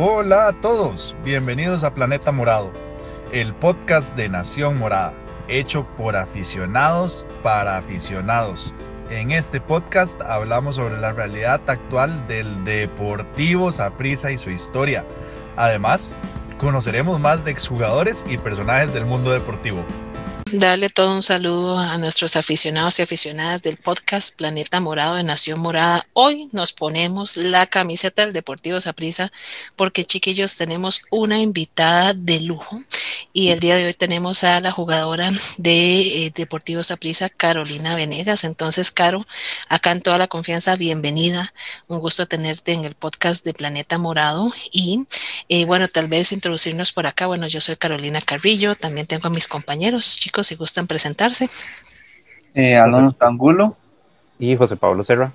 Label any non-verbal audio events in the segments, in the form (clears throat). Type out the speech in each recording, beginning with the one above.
Hola a todos, bienvenidos a Planeta Morado, el podcast de Nación Morada, hecho por aficionados para aficionados. En este podcast hablamos sobre la realidad actual del Deportivo Saprissa y su historia. Además, conoceremos más de exjugadores y personajes del mundo deportivo. Darle todo un saludo a nuestros aficionados y aficionadas del podcast Planeta Morado de Nación Morada. Hoy nos ponemos la camiseta del Deportivo Saprissa porque chiquillos tenemos una invitada de lujo y el día de hoy tenemos a la jugadora de eh, Deportivo Saprissa, Carolina Venegas. Entonces, Caro, acá en toda la confianza, bienvenida. Un gusto tenerte en el podcast de Planeta Morado y eh, bueno, tal vez introducirnos por acá. Bueno, yo soy Carolina Carrillo, también tengo a mis compañeros, chicos si gustan presentarse. Eh, Alonso Angulo y José Pablo Serra.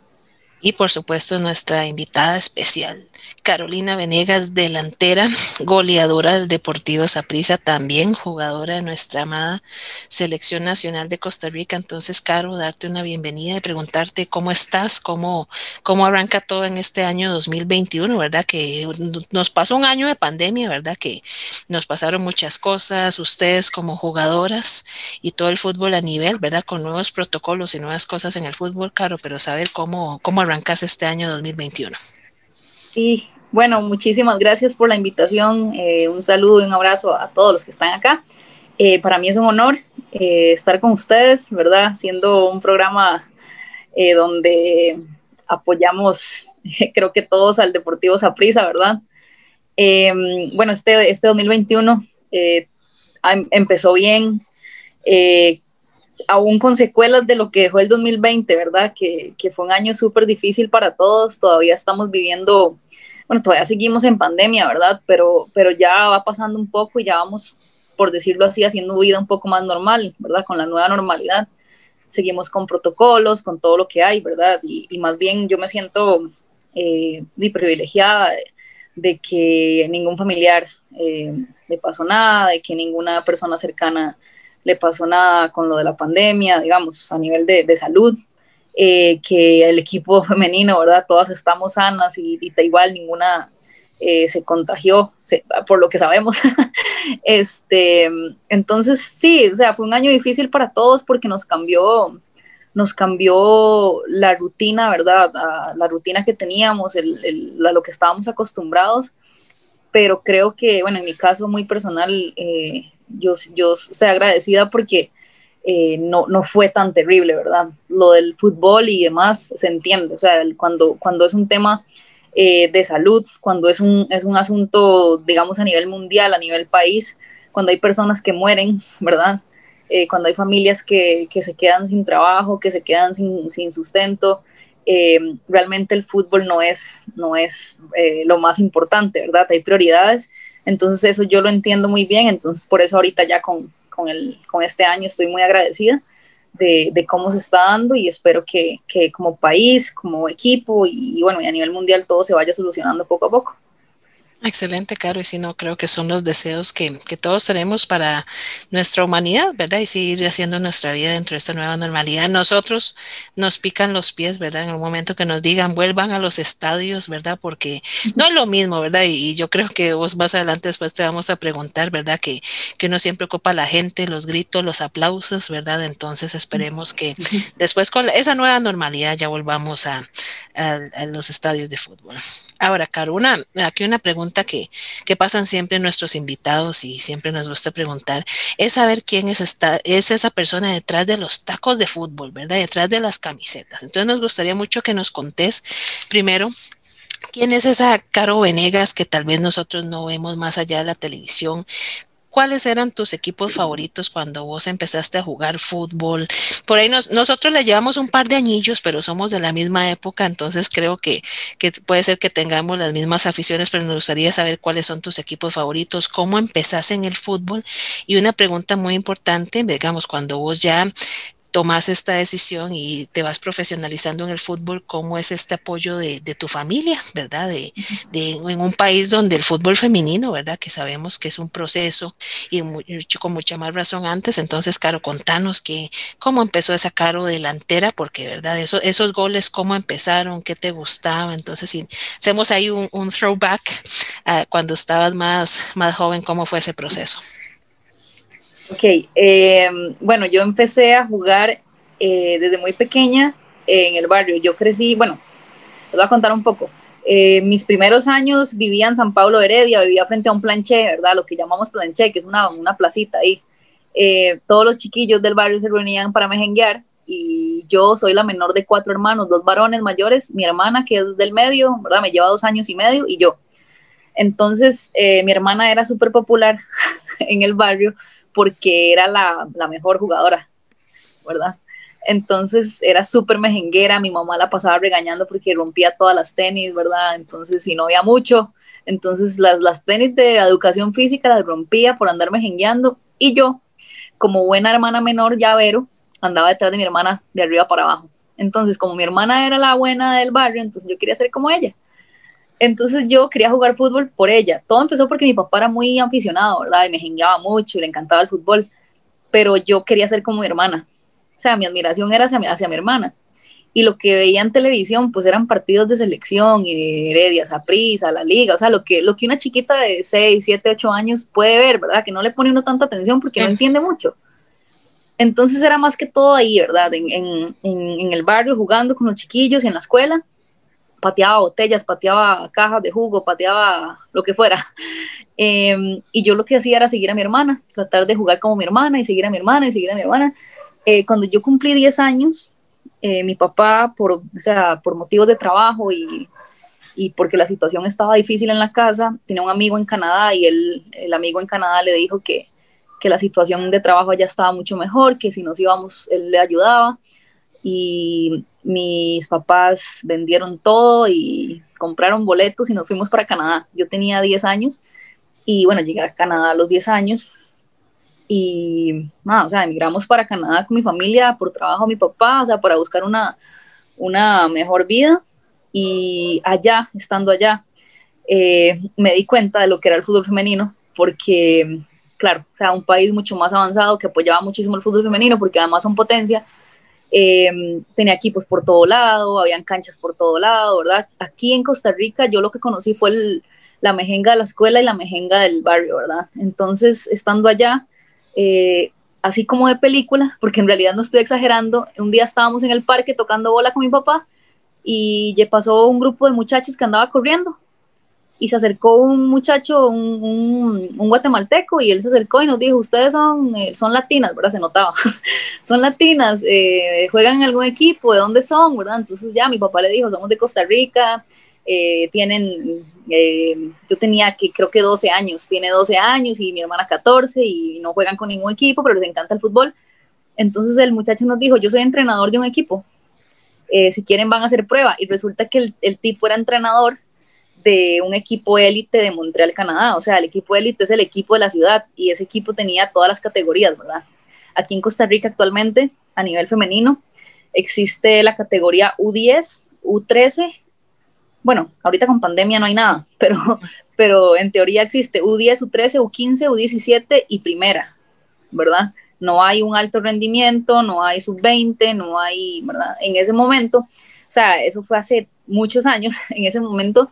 Y por supuesto nuestra invitada especial, Carolina Venegas, delantera, goleadora del Deportivo Saprissa, también jugadora de nuestra amada Selección Nacional de Costa Rica. Entonces, Caro, darte una bienvenida y preguntarte cómo estás, cómo, cómo arranca todo en este año 2021, ¿verdad? Que nos pasó un año de pandemia, ¿verdad? Que nos pasaron muchas cosas, ustedes como jugadoras y todo el fútbol a nivel, ¿verdad? Con nuevos protocolos y nuevas cosas en el fútbol, Caro, pero saber cómo, cómo arrancas este año 2021. Sí, bueno, muchísimas gracias por la invitación. Eh, un saludo y un abrazo a todos los que están acá. Eh, para mí es un honor eh, estar con ustedes, ¿verdad? Siendo un programa donde apoyamos, (laughs) creo que todos al Deportivo Saprissa, ¿verdad? bueno, este, este 2021 em, empezó bien, aún con secuelas de lo que dejó el 2020, ¿verdad? Que, que fue un año súper difícil para todos, todavía estamos viviendo bueno, todavía seguimos en pandemia, ¿verdad? Pero, pero ya va pasando un poco y ya vamos, por decirlo así, haciendo vida un poco más normal, ¿verdad? Con la nueva normalidad. Seguimos con protocolos, con todo lo que hay, ¿verdad? Y, más bien yo me siento eh, privilegiada de, que ningún familiar eh, le pasó nada, de que ninguna persona cercana le pasó nada con lo de la pandemia, digamos, a nivel de, de salud. Eh, que el equipo (laughs) femenino, ¿verdad? Todas estamos sanas y, igual ninguna eh, se contagió, por lo que sabemos. (laughs) este, entonces, sí, o sea, fue un año difícil para todos porque nos cambió, nos cambió la rutina, ¿verdad? la rutina que teníamos, el, lo que estábamos acostumbrados, pero creo que, bueno, en mi caso muy personal, eh, yo, yo soy agradecida porque eh, no, no fue tan terrible, ¿verdad? Lo del fútbol y demás se entiende, o sea, cuando, cuando es un tema eh, de salud, cuando es un, es un asunto, digamos, a nivel mundial, a nivel país, cuando hay personas que mueren, ¿verdad? Eh, cuando hay familias que, que, se quedan sin trabajo, que se quedan sin, sin sustento, realmente el fútbol no es, no es lo más importante, ¿verdad? Hay prioridades, entonces eso yo lo entiendo muy bien, entonces por eso ahorita ya con, con, el, con este año. Estoy muy agradecida de, de cómo se está dando y espero que, que como país, como equipo y, bueno, y a nivel mundial todo se vaya solucionando poco a poco. Excelente, Caro, y si no, creo que son los deseos que, que, todos tenemos para nuestra humanidad, ¿verdad? Y seguir haciendo nuestra vida dentro de esta nueva normalidad. Nosotros nos pican los pies, ¿verdad? En el momento que nos digan vuelvan a los estadios, ¿verdad? Porque no es lo mismo, ¿verdad? Y, y yo creo que vos más adelante después te vamos a preguntar, ¿verdad? Que, que uno siempre ocupa la gente, los gritos, los aplausos, ¿verdad? Entonces esperemos que después con esa nueva normalidad ya volvamos a, a, a los estadios de fútbol. Ahora, Caro, una, aquí una pregunta que, que pasan siempre nuestros invitados y siempre nos gusta preguntar es saber quién es, esta, es esa persona detrás de los tacos de fútbol, ¿verdad? Detrás de las camisetas. Entonces nos gustaría mucho que nos contés primero ¿Quién es esa Caro Venegas que tal vez nosotros no vemos más allá de la televisión? ¿Cuáles eran tus equipos favoritos cuando vos empezaste a jugar fútbol? Por ahí nos, nosotros le llevamos un par de añillos, pero somos de la misma época, entonces creo que, que puede ser que tengamos las mismas aficiones, pero nos gustaría saber cuáles son tus equipos favoritos, cómo empezaste en el fútbol. Y una pregunta muy importante, digamos, cuando vos ya tomas esta decisión y te vas profesionalizando en el fútbol, ¿cómo es este apoyo de, tu familia, verdad? De, en un país donde el fútbol femenino, ¿verdad? Que sabemos que es un proceso y con mucha más razón antes. Entonces, Caro, contanos que, cómo empezó esa Caro delantera, porque, ¿verdad? Eso, esos goles, ¿cómo empezaron? ¿Qué te gustaba? Entonces, si hacemos ahí un, throwback cuando estabas más, más joven, ¿cómo fue ese proceso? Ok, eh, bueno, yo empecé a jugar eh, desde muy pequeña en el barrio. Yo crecí, bueno, les voy a contar un poco. Eh, mis primeros años vivía en San Pablo Heredia, vivía frente a un planché, ¿verdad? Lo que llamamos planché, que es una, una placita ahí. todos los chiquillos del barrio se reunían para mejenguear y yo soy la menor de cuatro hermanos, dos varones mayores, mi hermana que es del medio, ¿verdad? Me lleva dos años y medio y yo. Entonces, mi hermana era súper popular (laughs) en el barrio porque era la, la mejor jugadora, ¿verdad? Entonces era súper mejenguera, mi mamá la pasaba regañando porque rompía todas las tenis, ¿verdad? Entonces, si no había mucho, entonces las, las tenis de educación física las rompía por andar mejengueando y yo, como buena hermana menor, llavero, andaba detrás de mi hermana de arriba para abajo. Entonces, como mi hermana era la buena del barrio, entonces yo quería ser como ella. Entonces yo quería jugar fútbol por ella. Todo empezó porque mi papá era muy aficionado, ¿verdad? Y me jengueaba mucho y le encantaba el fútbol. Pero yo quería ser como mi hermana. O sea, mi admiración era hacia mi, hacia mi hermana. Y lo que veía en televisión, pues eran partidos de selección y de Heredia, Saprissa, la liga. O sea, lo que, lo que una chiquita de 6, 7, 8 años puede ver, ¿verdad? Que no le pone uno tanta atención porque no entiende mucho. Entonces era más que todo ahí, ¿verdad? En, en, en el barrio, jugando con los chiquillos y en la escuela pateaba botellas, pateaba cajas de jugo, pateaba lo que fuera. (laughs) Em, y yo lo que hacía era seguir a mi hermana, tratar de jugar como mi hermana y seguir a mi hermana y seguir a mi hermana. Eh, cuando yo cumplí 10 años, eh, mi papá, por, o sea, por motivos de trabajo y, y, porque la situación estaba difícil en la casa, tenía un amigo en Canadá y él, el amigo en Canadá le dijo que, que la situación de trabajo ya estaba mucho mejor, que si nos íbamos, él le ayudaba. Y mis papás vendieron todo y compraron boletos y nos fuimos para Canadá. Yo tenía 10 años y bueno, llegué a Canadá a los 10 años y nada, o sea, emigramos para Canadá con mi familia por trabajo mi papá, o sea, para buscar una, una mejor vida y allá, estando allá, eh, me di cuenta de lo que era el fútbol femenino porque, claro, o sea, un país mucho más avanzado que apoyaba muchísimo el fútbol femenino porque además son potencia Em, tenía equipos por todo lado, habían canchas por todo lado, ¿verdad? Aquí en Costa Rica yo lo que conocí fue la mejenga de la escuela y la mejenga del barrio, ¿verdad? Entonces, estando allá, eh, así como de película, porque en realidad no estoy exagerando, un día estábamos en el parque tocando bola con mi papá y pasó un grupo de muchachos que andaba corriendo y se acercó un muchacho, un, un, guatemalteco, y él se acercó y nos dijo, ustedes son, eh, son latinas, ¿verdad? Se notaba, (laughs) son latinas, eh, juegan en algún equipo, ¿de dónde son, verdad? Entonces ya mi papá le dijo, somos de Costa Rica, eh, tienen, yo tenía que creo que 12 años, tiene 12 años y mi hermana 14 y no juegan con ningún equipo, pero les encanta el fútbol. Entonces el muchacho nos dijo, yo soy entrenador de un equipo, si quieren van a hacer prueba. Y resulta que el, el tipo era entrenador de un equipo élite de Montreal, Canadá. O sea, el equipo élite es el equipo de la ciudad y ese equipo tenía todas las categorías, ¿verdad? Aquí en Costa Rica actualmente, a nivel femenino, existe la categoría U10, U13. Bueno, ahorita con pandemia no hay nada, (laughs) pero, pero en teoría existe U10, U13, U15, U17 y primera, ¿verdad? No hay un alto rendimiento, no hay sub-20, no hay, ¿verdad? En ese momento, o sea, eso fue hace muchos años, (laughs) en ese momento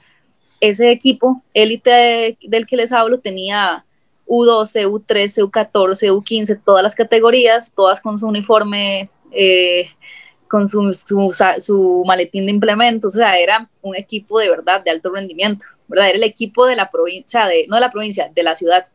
ese equipo élite del que les hablo tenía U12, U13, U14, U15, todas las categorías, todas con su uniforme, eh, con su, su, maletín de implementos, o sea, era un equipo de verdad de alto rendimiento, ¿verdad? Era el equipo de la provincia, de, no de la provincia, de la ciudad.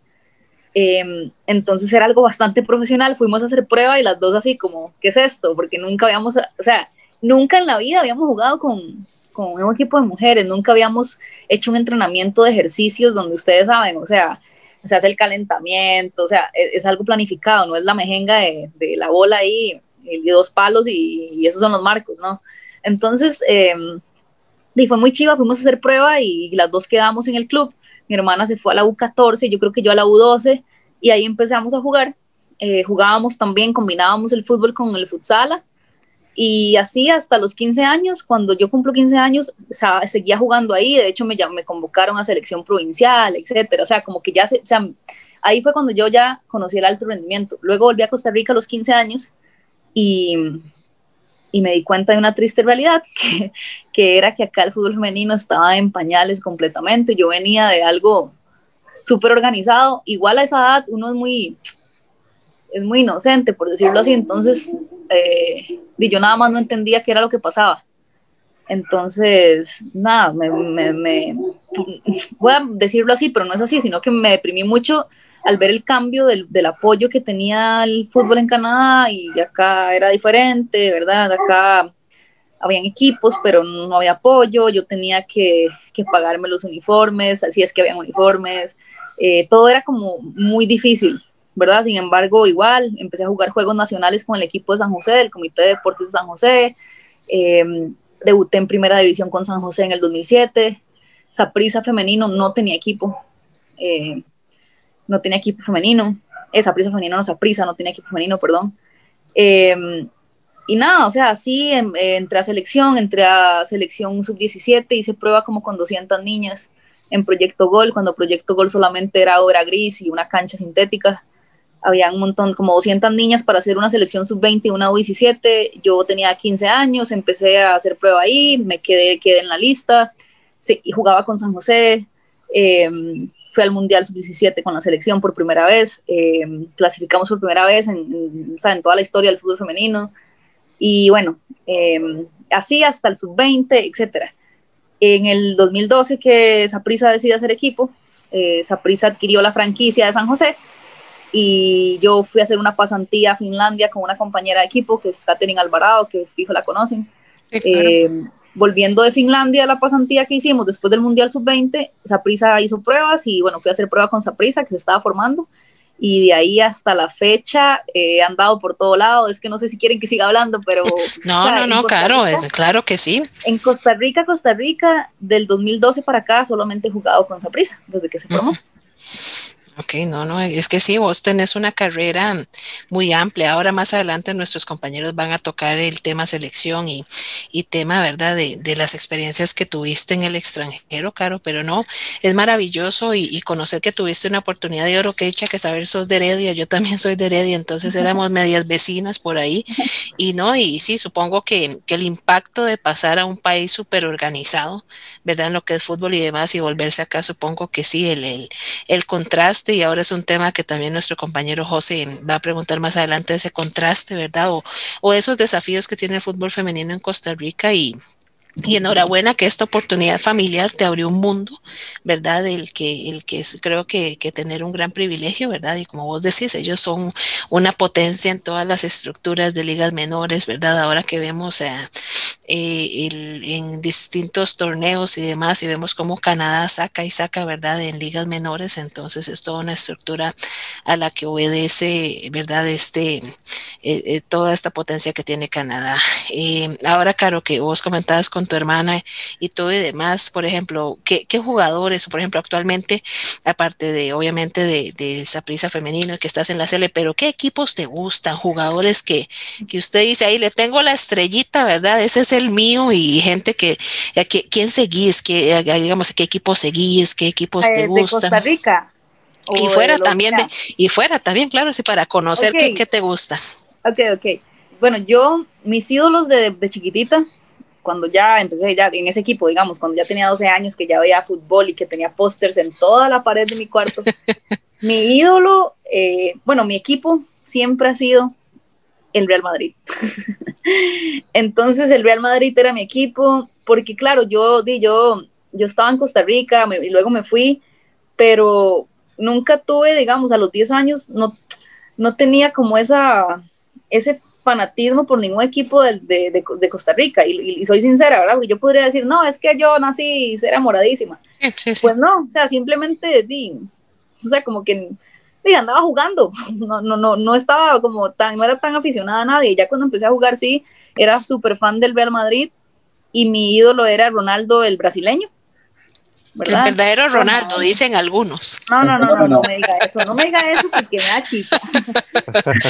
Em, entonces era algo bastante profesional, fuimos a hacer prueba y las dos así como, ¿qué es esto? Porque nunca habíamos, o sea, nunca en la vida habíamos jugado con, con un equipo de mujeres, nunca habíamos hecho un entrenamiento de ejercicios donde ustedes saben, o sea, se hace el calentamiento, o sea, es, algo planificado, no es la mejenga de, la bola ahí y dos palos y, esos son los marcos, ¿no? Entonces, em, y fue muy chiva, fuimos a hacer prueba y las dos quedamos en el club. Mi hermana se fue a la U14, yo creo que yo a la U12, y ahí empezamos a jugar. eh, jugábamos también, combinábamos el fútbol con el futsala y así hasta los 15 años, cuando yo cumplo 15 años, seguía jugando ahí, de hecho me, me convocaron a selección provincial, etcétera, o sea, como que ya, se, ahí fue cuando yo ya conocí el alto rendimiento. Luego volví a Costa Rica a los 15 años y, y me di cuenta de una triste realidad, (laughs) que, que era que acá el fútbol femenino estaba en pañales completamente, yo venía de algo súper organizado, igual a esa edad uno es muy, es muy inocente, por decirlo así, entonces eh, yo nada más no entendía qué era lo que pasaba. Entonces, nada, me, me, voy a decirlo así, pero no es así, sino que me deprimí mucho al ver el cambio del, del, apoyo que tenía el fútbol en Canadá y acá era diferente, ¿verdad? Acá habían equipos, pero no había apoyo, yo tenía que, que pagarme los uniformes, así es que habían uniformes, eh, todo era como muy difícil. ¿Verdad? Sin embargo, igual, empecé a jugar juegos nacionales con el equipo de San José, del Comité de Deportes de San José, em, debuté en primera división con San José en el 2007, Saprisa femenino no tenía equipo, eh, no tenía equipo femenino, esa prisa femenino, no Saprisa no tenía equipo femenino, perdón. Em, y nada, o sea, así em, entré a selección, entré a selección sub-17, hice prueba como con 200 niñas en Proyecto Gol, cuando Proyecto Gol solamente era obra gris y una cancha sintética había un montón, como 200 niñas para hacer una selección sub-20 y una U17. Yo tenía 15 años, empecé a hacer prueba ahí, me quedé, quedé en la lista, sí, y jugaba con San José. Em, fui al Mundial sub-17 con la selección por primera vez, em, clasificamos por primera vez en, en, toda la historia del fútbol femenino. Y bueno, em, así hasta el sub-20, etcétera. En el 2012 que Saprisa decide hacer equipo, eh, Saprisa adquirió la franquicia de San José y yo fui a hacer una pasantía a Finlandia con una compañera de equipo que es Katherine Alvarado, que fijo la conocen. Eh, volviendo de Finlandia, la pasantía que hicimos después del Mundial Sub-20, Saprisa hizo pruebas y bueno, fui a hacer pruebas con Saprisa que se estaba formando y de ahí hasta la fecha he andado por todo lado. Es que no sé si quieren que siga hablando, pero... (laughs) No, no, no, claro, claro que sí. En Costa Rica, Costa Rica, del 2012 para acá solamente he jugado con Saprisa desde que se formó. Ok, no, no, es que sí, vos tenés una carrera muy amplia. Ahora más adelante nuestros compañeros van a tocar el tema selección y, y tema, ¿verdad? De, de, las experiencias que tuviste en el extranjero, Caro, pero no, es maravilloso y, y, conocer que tuviste una oportunidad de oro que echa que saber sos de Heredia, yo también soy de Heredia, entonces éramos medias vecinas por ahí (laughs) y no, y sí, supongo que, que el impacto de pasar a un país súper organizado, ¿verdad? En lo que es fútbol y demás y volverse acá, supongo que sí, el, el, el contraste y ahora es un tema que también nuestro compañero José va a preguntar más adelante, ese contraste, ¿verdad? O, o esos desafíos que tiene el fútbol femenino en Costa Rica y, y enhorabuena que esta oportunidad familiar te abrió un mundo, ¿verdad? El que, el que creo que, que, tener un gran privilegio, ¿verdad? Y como vos decís, ellos son una potencia en todas las estructuras de ligas menores, ¿verdad? Ahora que vemos eh, el, en distintos torneos y demás, y vemos cómo Canadá saca y saca, ¿verdad?, en ligas menores, entonces es toda una estructura a la que obedece, ¿verdad?, este, eh, eh, toda esta potencia que tiene Canadá. Eh, ahora, Caro, que vos comentabas con tu hermana y todo y demás, por ejemplo, ¿qué, qué jugadores, por ejemplo, actualmente, aparte de, obviamente, de, de esa prisa femenina que estás en la CL, pero qué equipos te gustan, jugadores que, que usted dice, ahí le tengo la estrellita, ¿verdad? Ese es el mío y gente que, que ¿quién seguís? ¿Qué, digamos, qué equipos seguís? ¿Qué equipos te de gustan? Costa Rica. Y fuera también, de, y fuera también, claro, sí, para conocer okay. qué, qué, te gusta. Ok, ok. Bueno, yo, mis ídolos de, de chiquitita, cuando ya empecé ya en ese equipo, digamos, cuando ya tenía 12 años, que ya veía fútbol y que tenía pósters en toda la pared de mi cuarto, (laughs) mi ídolo, eh, bueno, mi equipo siempre ha sido el Real Madrid. (laughs) Entonces el Real Madrid era mi equipo, porque claro, yo, yo, yo estaba en Costa Rica me, y luego me fui, pero nunca tuve, digamos, a los 10 años, no, no tenía como esa, ese fanatismo por ningún equipo de, de, de Costa Rica. Y, y, soy sincera, ¿verdad? Porque yo podría decir, no, es que yo nací y ser amoradísima. Sí, sí, sí. Pues no, o sea, simplemente, di, o sea, como que di, andaba jugando, (laughs) no, no, no, no estaba como tan, no era tan aficionada a nadie. Ya cuando empecé a jugar, sí, era súper fan del Real Madrid y mi ídolo era Ronaldo, el brasileño. El verdadero Ronaldo, dicen algunos. No, no, no, no, no, me diga eso, no me diga eso, pues que me da chica. (laughs)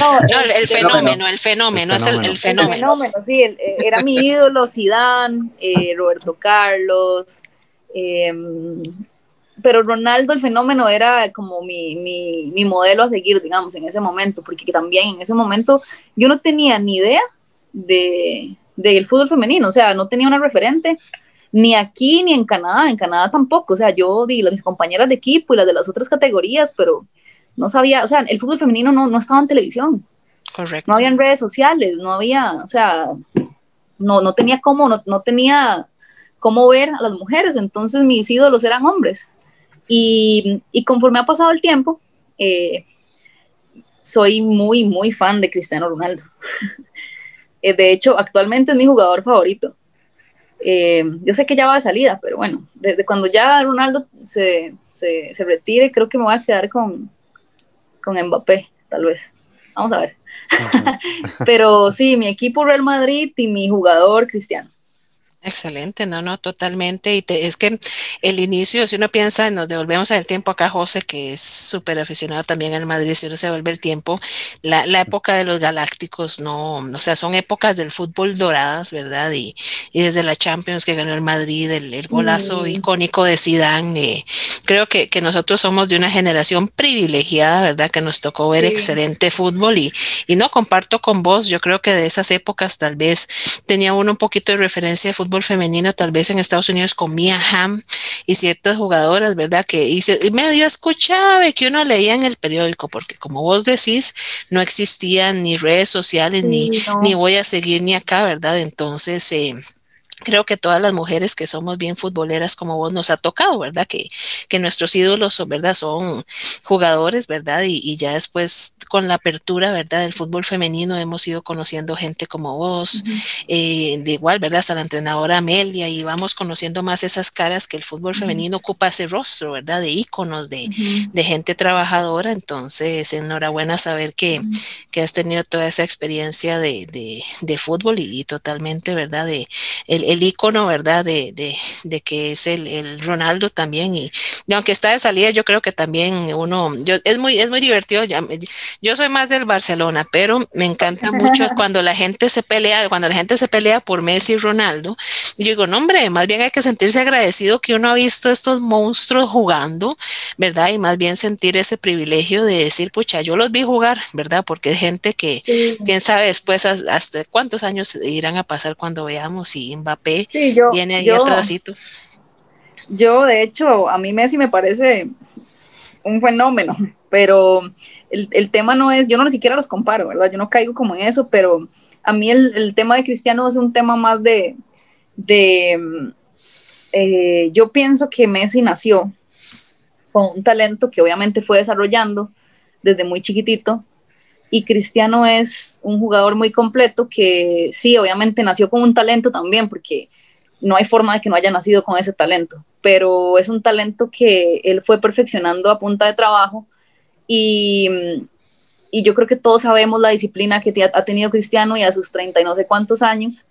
No, el, fenómeno, el fenómeno, es el, el, fenómeno. El fenómeno, sí, eh, era mi ídolo, Zidane, eh, Roberto Carlos, em, pero Ronaldo, el fenómeno, era como mi, mi, mi modelo a seguir, digamos, en ese momento, porque también en ese momento yo no tenía ni idea de del fútbol femenino, o sea, no tenía una referente ni aquí ni en Canadá, en Canadá tampoco, o sea, yo di mis compañeras de equipo y las de las otras categorías, pero no sabía, o sea, el fútbol femenino no, no estaba en televisión. Correcto. No había en redes sociales, no había, o sea, no, no tenía cómo, no, no tenía cómo ver a las mujeres, entonces mis ídolos eran hombres. Y, y conforme ha pasado el tiempo, eh, soy muy, muy fan de Cristiano Ronaldo. (laughs) Eh, de hecho, actualmente es mi jugador favorito. Eh, yo sé que ya va de salida, pero bueno, desde cuando ya Ronaldo se, se, se, retire, creo que me voy a quedar con, con Mbappé, tal vez. Vamos a ver. (laughs) pero sí, mi equipo Real Madrid y mi jugador Cristiano. Excelente, no, no, totalmente. Y es que el inicio, si uno piensa, nos devolvemos al tiempo acá, José, que es súper aficionado también al Madrid, si uno se vuelve el tiempo, la, época de los Galácticos, no, o sea, son épocas del fútbol doradas, ¿verdad? Y, y desde la Champions que ganó el Madrid, el, golazo mm. icónico de Zidane, eh, creo que, que, nosotros somos de una generación privilegiada, ¿verdad? Que nos tocó ver excelente fútbol y, y no comparto con vos, yo creo que de esas épocas tal vez tenía uno un poquito de referencia de fútbol femenino, tal vez en Estados Unidos con Mia Hamm y ciertas jugadoras, ¿verdad? Que hice, y medio escuchaba que uno leía en el periódico, porque como vos decís, no existían ni redes sociales, ni, ni voy a seguir ni acá, ¿verdad? Entonces, eh, creo que todas las mujeres que somos bien futboleras como vos nos ha tocado, ¿verdad? Que, que nuestros ídolos son, ¿verdad? Son jugadores, ¿verdad? Y, ya después con la apertura, ¿verdad? Del fútbol femenino hemos ido conociendo gente como vos, eh, de igual, ¿verdad? Hasta la entrenadora Amelia y vamos conociendo más esas caras que el fútbol femenino ocupa ese rostro, ¿verdad? De íconos, de, de, gente trabajadora. Entonces, enhorabuena saber que, que has tenido toda esa experiencia de, de, de fútbol y, totalmente, ¿verdad? De el, el icono, ¿verdad? De, de, de que es el, el, Ronaldo también. Y, aunque está de salida, yo creo que también uno, yo, es muy, es muy divertido. Ya, yo soy más del Barcelona, pero me encanta mucho (laughs) cuando la gente se pelea, cuando la gente se pelea por Messi y Ronaldo. Y yo digo, no, hombre, más bien hay que sentirse agradecido que uno ha visto estos monstruos jugando, ¿verdad? Y más bien sentir ese privilegio de decir, pucha, yo los vi jugar, ¿verdad? Porque es gente que, quién sabe después hasta cuántos años irán a pasar cuando veamos si sí, yo, viene ahí yo, Yo, de hecho, a mí Messi me parece un fenómeno, pero el, el, tema no es, yo no ni siquiera los comparo, ¿verdad? Yo no caigo como en eso, pero a mí el, el tema de Cristiano es un tema más de, de eh, yo pienso que Messi nació con un talento que obviamente fue desarrollando desde muy chiquitito y Cristiano es un jugador muy completo que sí, obviamente nació con un talento también, porque no hay forma de que no haya nacido con ese talento, pero es un talento que él fue perfeccionando a punta de trabajo y, y yo creo que todos sabemos la disciplina que ha tenido Cristiano y a sus 30 y no sé cuántos años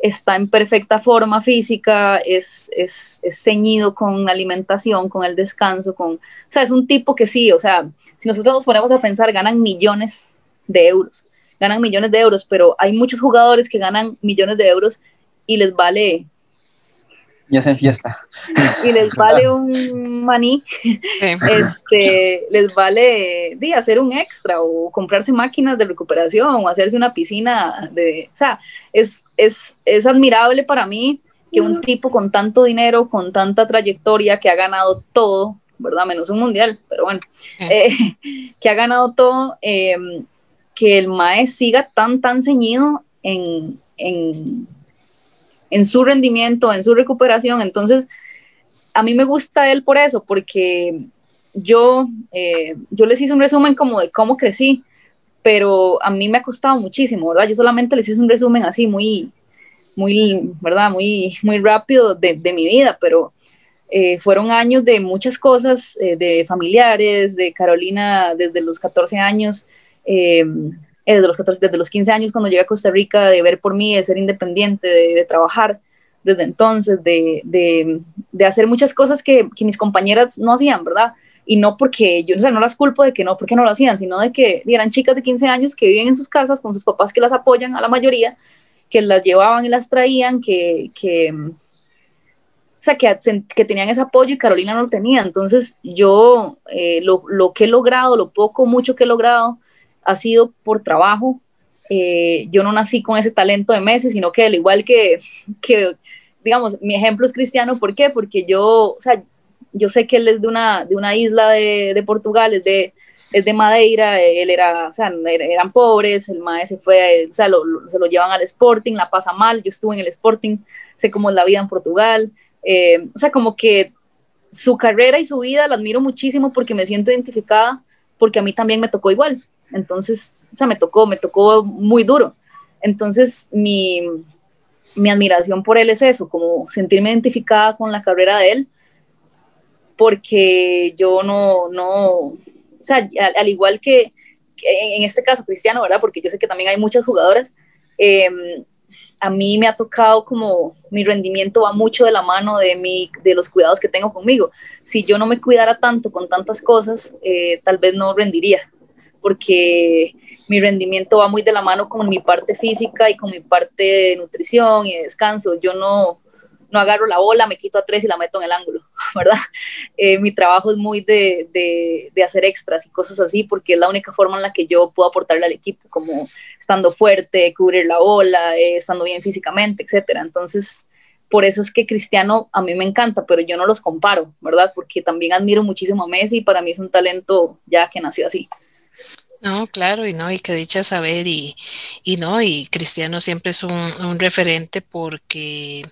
está en perfecta forma física, es, es, es ceñido con alimentación, con el descanso, con, o sea, es un tipo que sí, o sea, si nosotros nos ponemos a pensar, ganan millones de euros, ganan millones de euros, pero hay muchos jugadores que ganan millones de euros y les vale... Y hacen fiesta. Y les (laughs) vale un maní, este, les vale de, hacer un extra o comprarse máquinas de recuperación o hacerse una piscina de... O sea, es, es, es admirable para mí que un tipo con tanto dinero, con tanta trayectoria, que ha ganado todo, ¿verdad? Menos un mundial, pero bueno, eh, (laughs) que ha ganado todo, eh, que el MAE siga tan, tan ceñido en, en, en su rendimiento, en su recuperación. Entonces, a mí me gusta él por eso, porque yo, eh, yo les hice un resumen como de cómo crecí, pero a mí me ha costado muchísimo, ¿verdad? Yo solamente les hice un resumen así muy, muy, ¿verdad? Muy, muy rápido de, mi vida, pero eh, fueron años de muchas cosas, eh, de familiares, de Carolina desde los 14 años, eh, desde, los 14, desde los 15 años cuando llegué a Costa Rica, de ver por mí, de ser independiente, de, trabajar, desde entonces, de, de, de hacer muchas cosas que, que, mis compañeras no hacían, ¿verdad? Y no porque yo o sea, no las culpo de que no, porque no lo hacían, sino de que eran chicas de 15 años que viven en sus casas con sus papás que las apoyan a la mayoría, que las llevaban y las traían, que, que o sea, que, que, tenían ese apoyo y Carolina no lo tenía. Entonces yo eh, lo, lo, que he logrado, lo poco, mucho que he logrado, ha sido por trabajo. Eh, yo no nací con ese talento de Messi, sino que al igual que, que, digamos, mi ejemplo es Cristiano, ¿por qué? Porque yo, o sea, yo sé que él es de una, de una isla de, de Portugal, es de, es de Madeira, él era, o sea, eran pobres, el maestro se fue, o sea, lo, se lo llevan al Sporting, la pasa mal, yo estuve en el Sporting, sé cómo es la vida en Portugal, eh, o sea, como que su carrera y su vida la admiro muchísimo porque me siento identificada, porque a mí también me tocó igual, entonces, o sea, me tocó, me tocó muy duro, entonces mi, mi admiración por él es eso, como sentirme identificada con la carrera de él, porque yo no, no, o sea, al, igual que, en este caso Cristiano, ¿verdad? Porque yo sé que también hay muchas jugadoras, em, a mí me ha tocado como mi rendimiento va mucho de la mano de, mi, de los cuidados que tengo conmigo. Si yo no me cuidara tanto con tantas cosas, eh, tal vez no rendiría, porque mi rendimiento va muy de la mano con mi parte física y con mi parte de nutrición y de descanso. Yo no, no agarro la bola, me quito a tres y la meto en el ángulo, (laughs) ¿verdad? Eh, mi trabajo es muy de, de, de, hacer extras y cosas así, porque es la única forma en la que yo puedo aportarle al equipo, como estando fuerte, cubrir la bola, eh, estando bien físicamente, etcétera. Entonces, por eso es que Cristiano a mí me encanta, pero yo no los comparo, ¿verdad? Porque también admiro muchísimo a Messi y para mí es un talento ya que nació así. No, claro, y no, y que dicha saber, y, y no, y Cristiano siempre es un, un referente porque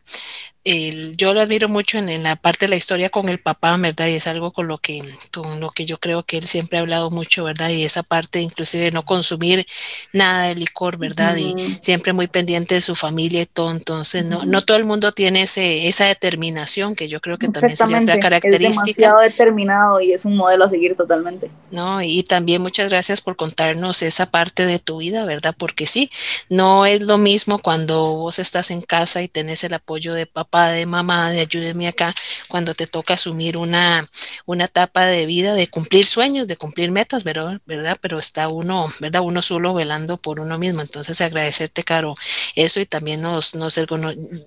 yo lo admiro mucho en, la parte de la historia con el papá, ¿verdad? Y es algo con lo que, con lo que yo creo que él siempre ha hablado mucho, ¿verdad? Y esa parte inclusive de no consumir nada de licor, ¿verdad? Y siempre muy pendiente de su familia y todo. Entonces, no, no todo el mundo tiene ese, esa determinación, que yo creo que también sería otra característica. Es demasiado determinado y es un modelo a seguir totalmente. No, y también muchas gracias por contarnos esa parte de tu vida, ¿verdad? Porque sí, no es lo mismo cuando vos estás en casa y tenés el apoyo de papá de mamá, de ayúdeme acá, cuando te toca asumir una, una etapa de vida, de cumplir sueños, de cumplir metas, ¿verdad? ¿verdad? Pero está uno, ¿verdad? Uno solo velando por uno mismo. Entonces, agradecerte, Caro, eso y también nos, nos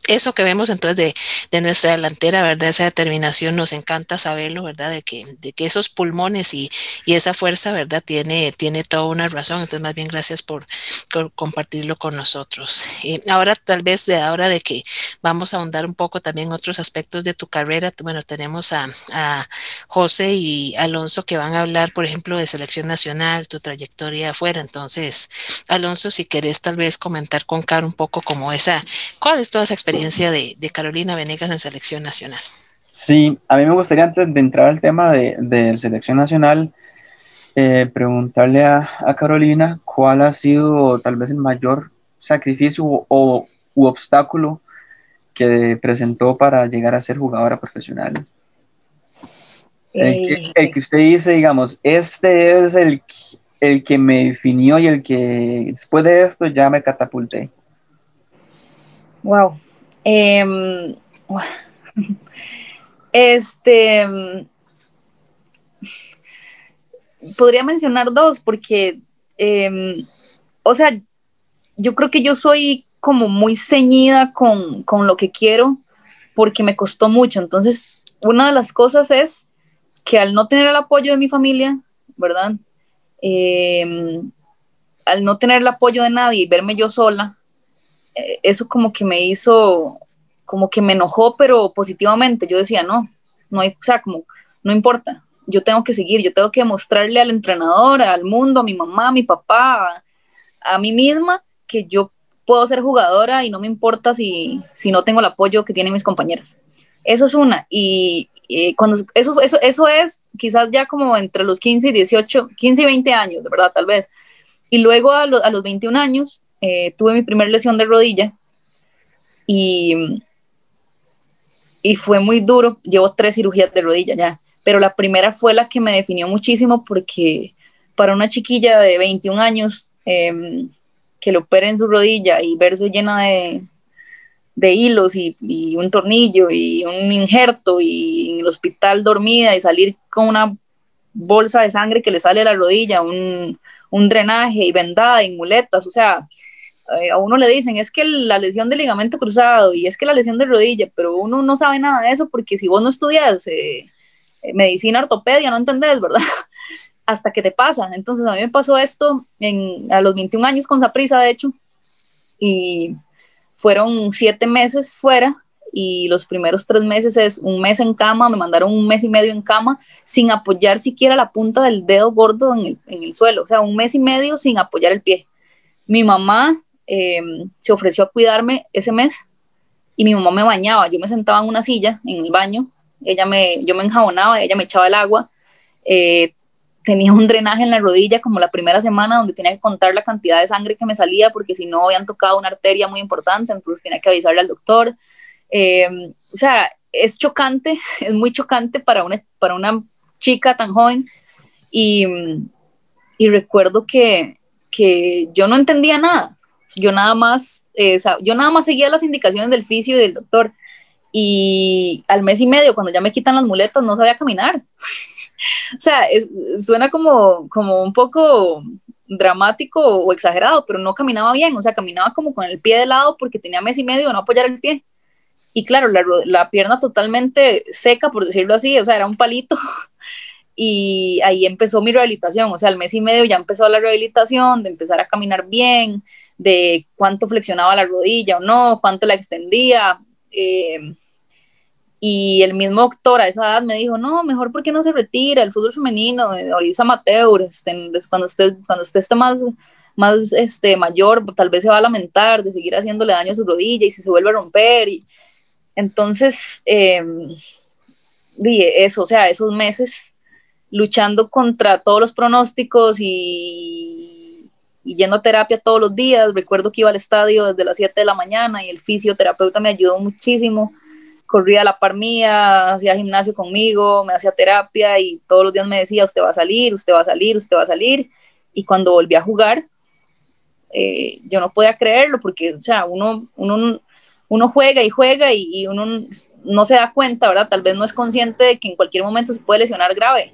eso que vemos entonces de, de nuestra delantera, ¿verdad? Esa determinación, nos encanta saberlo, ¿verdad? De que, de que esos pulmones y, y esa fuerza, ¿verdad? Tiene, tiene toda una razón. Entonces, más bien, gracias por, por compartirlo con nosotros. Eh, ahora, tal vez de ahora de que vamos a ahondar un poco también otros aspectos de tu carrera. Bueno, tenemos a, José y Alonso que van a hablar, por ejemplo, de selección nacional, tu trayectoria afuera. Entonces, Alonso, si querés tal vez comentar con Caro un poco como esa, ¿cuál es toda esa experiencia de, Carolina Venegas en selección nacional? Sí, a mí me gustaría antes de entrar al tema de, de selección nacional, eh, preguntarle a, a, Carolina cuál ha sido tal vez el mayor sacrificio o, u obstáculo que presentó para llegar a ser jugadora profesional. El, que, usted dice, digamos, este es el, el que me definió y el que después de esto ya me catapulté. Wow. Em, este. Podría mencionar dos, porque, em, o sea, yo creo que yo soy como muy ceñida con, con lo que quiero porque me costó mucho. Entonces, una de las cosas es que al no tener el apoyo de mi familia, ¿verdad? Eh, al no tener el apoyo de nadie y verme yo sola, eh, eso como que me hizo, como que me enojó, pero positivamente. Yo decía, no, no hay, o sea, como, no importa, yo tengo que seguir, yo tengo que mostrarle al entrenador, al mundo, a mi mamá, a mi papá, a mí misma, que yo puedo ser jugadora y no me importa si, si no tengo el apoyo que tienen mis compañeras. Eso es una. Y, cuando eso, eso, eso es quizás ya como entre los 15 y 18, 15 y 20 años, de verdad, tal vez. Y luego a, a los 21 años eh, tuve mi primera lesión de rodilla y, y fue muy duro. Llevo tres cirugías de rodilla ya, pero la primera fue la que me definió muchísimo porque para una chiquilla de 21 años, eh, que le operen su rodilla y verse llena de, de hilos y, un tornillo y un injerto y en el hospital dormida y salir con una bolsa de sangre que le sale a la rodilla, un, un drenaje y vendada y muletas, o sea, eh, a uno le dicen es que la lesión del ligamento cruzado y es que la lesión de rodilla, pero uno no sabe nada de eso porque si vos no estudias eh, eh, medicina ortopedia no entendés, ¿verdad? (laughs) Hasta que te pasa. Entonces a mí me pasó esto en, a los 21 años con Saprisa, de hecho, y fueron siete meses fuera y los primeros tres meses es un mes en cama, me mandaron un mes y medio en cama sin apoyar siquiera la punta del dedo gordo en el, en el suelo, o sea, un mes y medio sin apoyar el pie. Mi mamá em, se ofreció a cuidarme ese mes y mi mamá me bañaba, yo me sentaba en una silla en el baño, ella me, yo me enjabonaba, ella me echaba el agua, eh, tenía un drenaje en la rodilla como la primera semana donde tenía que contar la cantidad de sangre que me salía porque si no habían tocado una arteria muy importante, entonces tenía que avisarle al doctor. Eh, o sea, es chocante, (laughs) es muy chocante para una, para una chica tan joven y, y recuerdo que, que, yo no entendía nada. Yo nada más, eh, yo nada más seguía las indicaciones del fisio y del doctor. Y al mes y medio, cuando ya me quitan las muletas, no sabía caminar. (laughs) (laughs) o sea, suena como, como un poco dramático o exagerado, pero no caminaba bien, o sea, caminaba como con el pie de lado porque tenía mes y medio no apoyar el pie y claro, la, la, pierna totalmente seca, por decirlo así, o sea, era un palito. (laughs) Y ahí empezó mi rehabilitación, o sea, al mes y medio ya empezó la rehabilitación, de empezar a caminar bien, de cuánto flexionaba la rodilla o no, cuánto la extendía. Eh, y el mismo doctor a esa edad me dijo, no, mejor porque no se retira el fútbol femenino, ahorita amateur, este, cuando usted, cuando usted esté más, más este, mayor, tal vez se va a lamentar de seguir haciéndole daño a su rodilla y si se vuelve a romper. Y, entonces, eh, eso, o sea, esos meses luchando contra todos los pronósticos y, yendo a terapia todos los días. Recuerdo que iba al estadio desde las 7 de la mañana y el fisioterapeuta me ayudó muchísimo. Corría a la par mía, hacía gimnasio conmigo, me hacía terapia y todos los días me decía, usted va a salir, usted va a salir, usted va a salir. Y cuando volví a jugar, eh, yo no podía creerlo porque, o sea, uno, uno uno juega y juega y, uno no se da cuenta, ¿verdad? Tal vez no es consciente de que en cualquier momento se puede lesionar grave.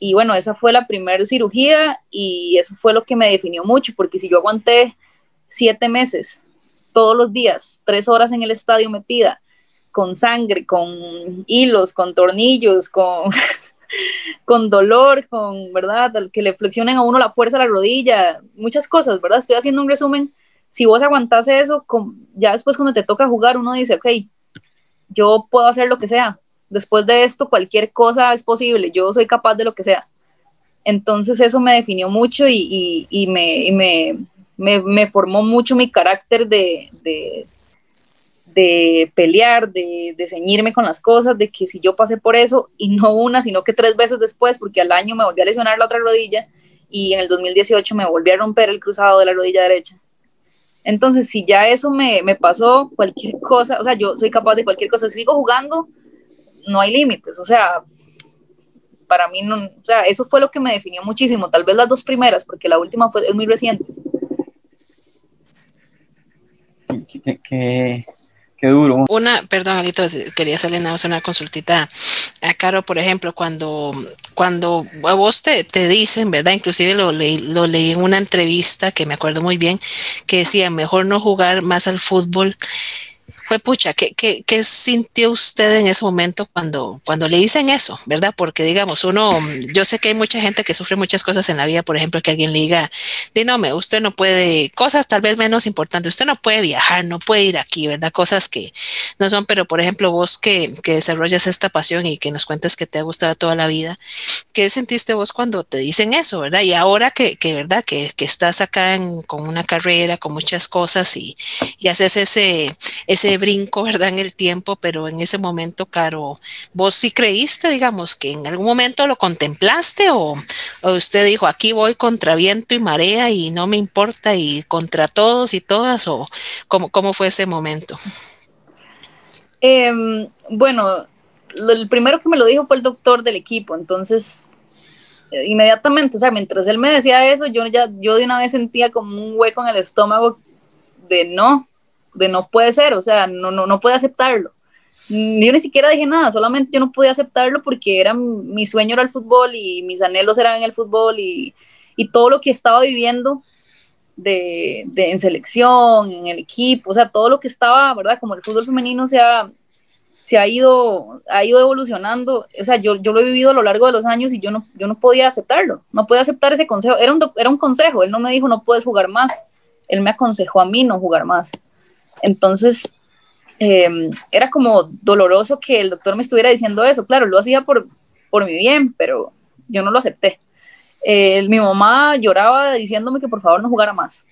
Y bueno, esa fue la primera cirugía y eso fue lo que me definió mucho, porque si yo aguanté siete meses, todos los días, tres horas en el estadio metida, con sangre, con hilos, con tornillos, con, (laughs) con dolor, con, ¿verdad? Que le flexionen a uno la fuerza de la rodilla, muchas cosas, ¿verdad? Estoy haciendo un resumen si vos aguantás eso, ya después cuando te toca jugar, uno dice, ok, yo puedo hacer lo que sea. Después de esto, cualquier cosa es posible. Yo soy capaz de lo que sea. Entonces eso me definió mucho y, me, formó mucho mi carácter de, pelear, de, de, ceñirme con las cosas, de que si yo pasé por eso, y no una, sino que tres veces después, porque al año me volví a lesionar la otra rodilla y en el 2018 me volví a romper el cruzado de la rodilla derecha. Entonces, si ya eso me, me, pasó, cualquier cosa, o sea, yo soy capaz de cualquier cosa, sigo jugando, no hay límites, o sea, para mí, no, o sea, eso fue lo que me definió muchísimo, tal vez las dos primeras, porque la última fue, es muy reciente. ¿Qué, qué duro. Una, perdón, Alito, quería hacerle una consultita a Caro, por ejemplo, cuando, cuando a vos te, te dicen, ¿verdad? Inclusive lo leí, lo leí en una entrevista que me acuerdo muy bien, que decía, mejor no jugar más al fútbol fue pucha, ¿qué, qué, qué sintió usted en ese momento cuando, cuando le dicen eso, verdad? Porque digamos, uno, yo sé que hay mucha gente que sufre muchas cosas en la vida, por ejemplo, que alguien le diga, me usted no puede, cosas tal vez menos importantes, usted no puede viajar, no puede ir aquí, ¿verdad? Cosas que no son, pero por ejemplo, vos que, que desarrollas esta pasión y que nos cuentas que te ha gustado toda la vida, ¿qué sentiste vos cuando te dicen eso, verdad? Y ahora que, que ¿verdad? Que, que estás acá con una carrera, con muchas cosas y, y haces ese, ese brinco, ¿verdad? En el tiempo, pero en ese momento, Caro, ¿vos sí creíste, digamos, que en algún momento lo contemplaste o, usted dijo, aquí voy contra viento y marea y no me importa y contra todos y todas o cómo, cómo fue ese momento? Em, bueno, el primero que me lo dijo fue el doctor del equipo, entonces eh, inmediatamente, o sea, mientras él me decía eso, yo ya, yo de una vez sentía como un hueco en el estómago de no, de no puede ser, o sea, no, no, no puede aceptarlo. Yo ni siquiera dije nada, solamente yo no podía aceptarlo porque era mi sueño era el fútbol y mis anhelos eran el fútbol y, y todo lo que estaba viviendo de, de, en selección, en el equipo, o sea, todo lo que estaba, ¿verdad? Como el fútbol femenino se ha, se ha ido, ha ido evolucionando, o sea, yo, yo lo he vivido a lo largo de los años y yo no, yo no podía aceptarlo, no podía aceptar ese consejo, era un, era un consejo, él no me dijo no puedes jugar más, él me aconsejó a mí no jugar más. Entonces, eh, era como doloroso que el doctor me estuviera diciendo eso, claro, lo hacía por, por mi bien, pero yo no lo acepté. Mi mamá lloraba diciéndome que por favor no jugara más.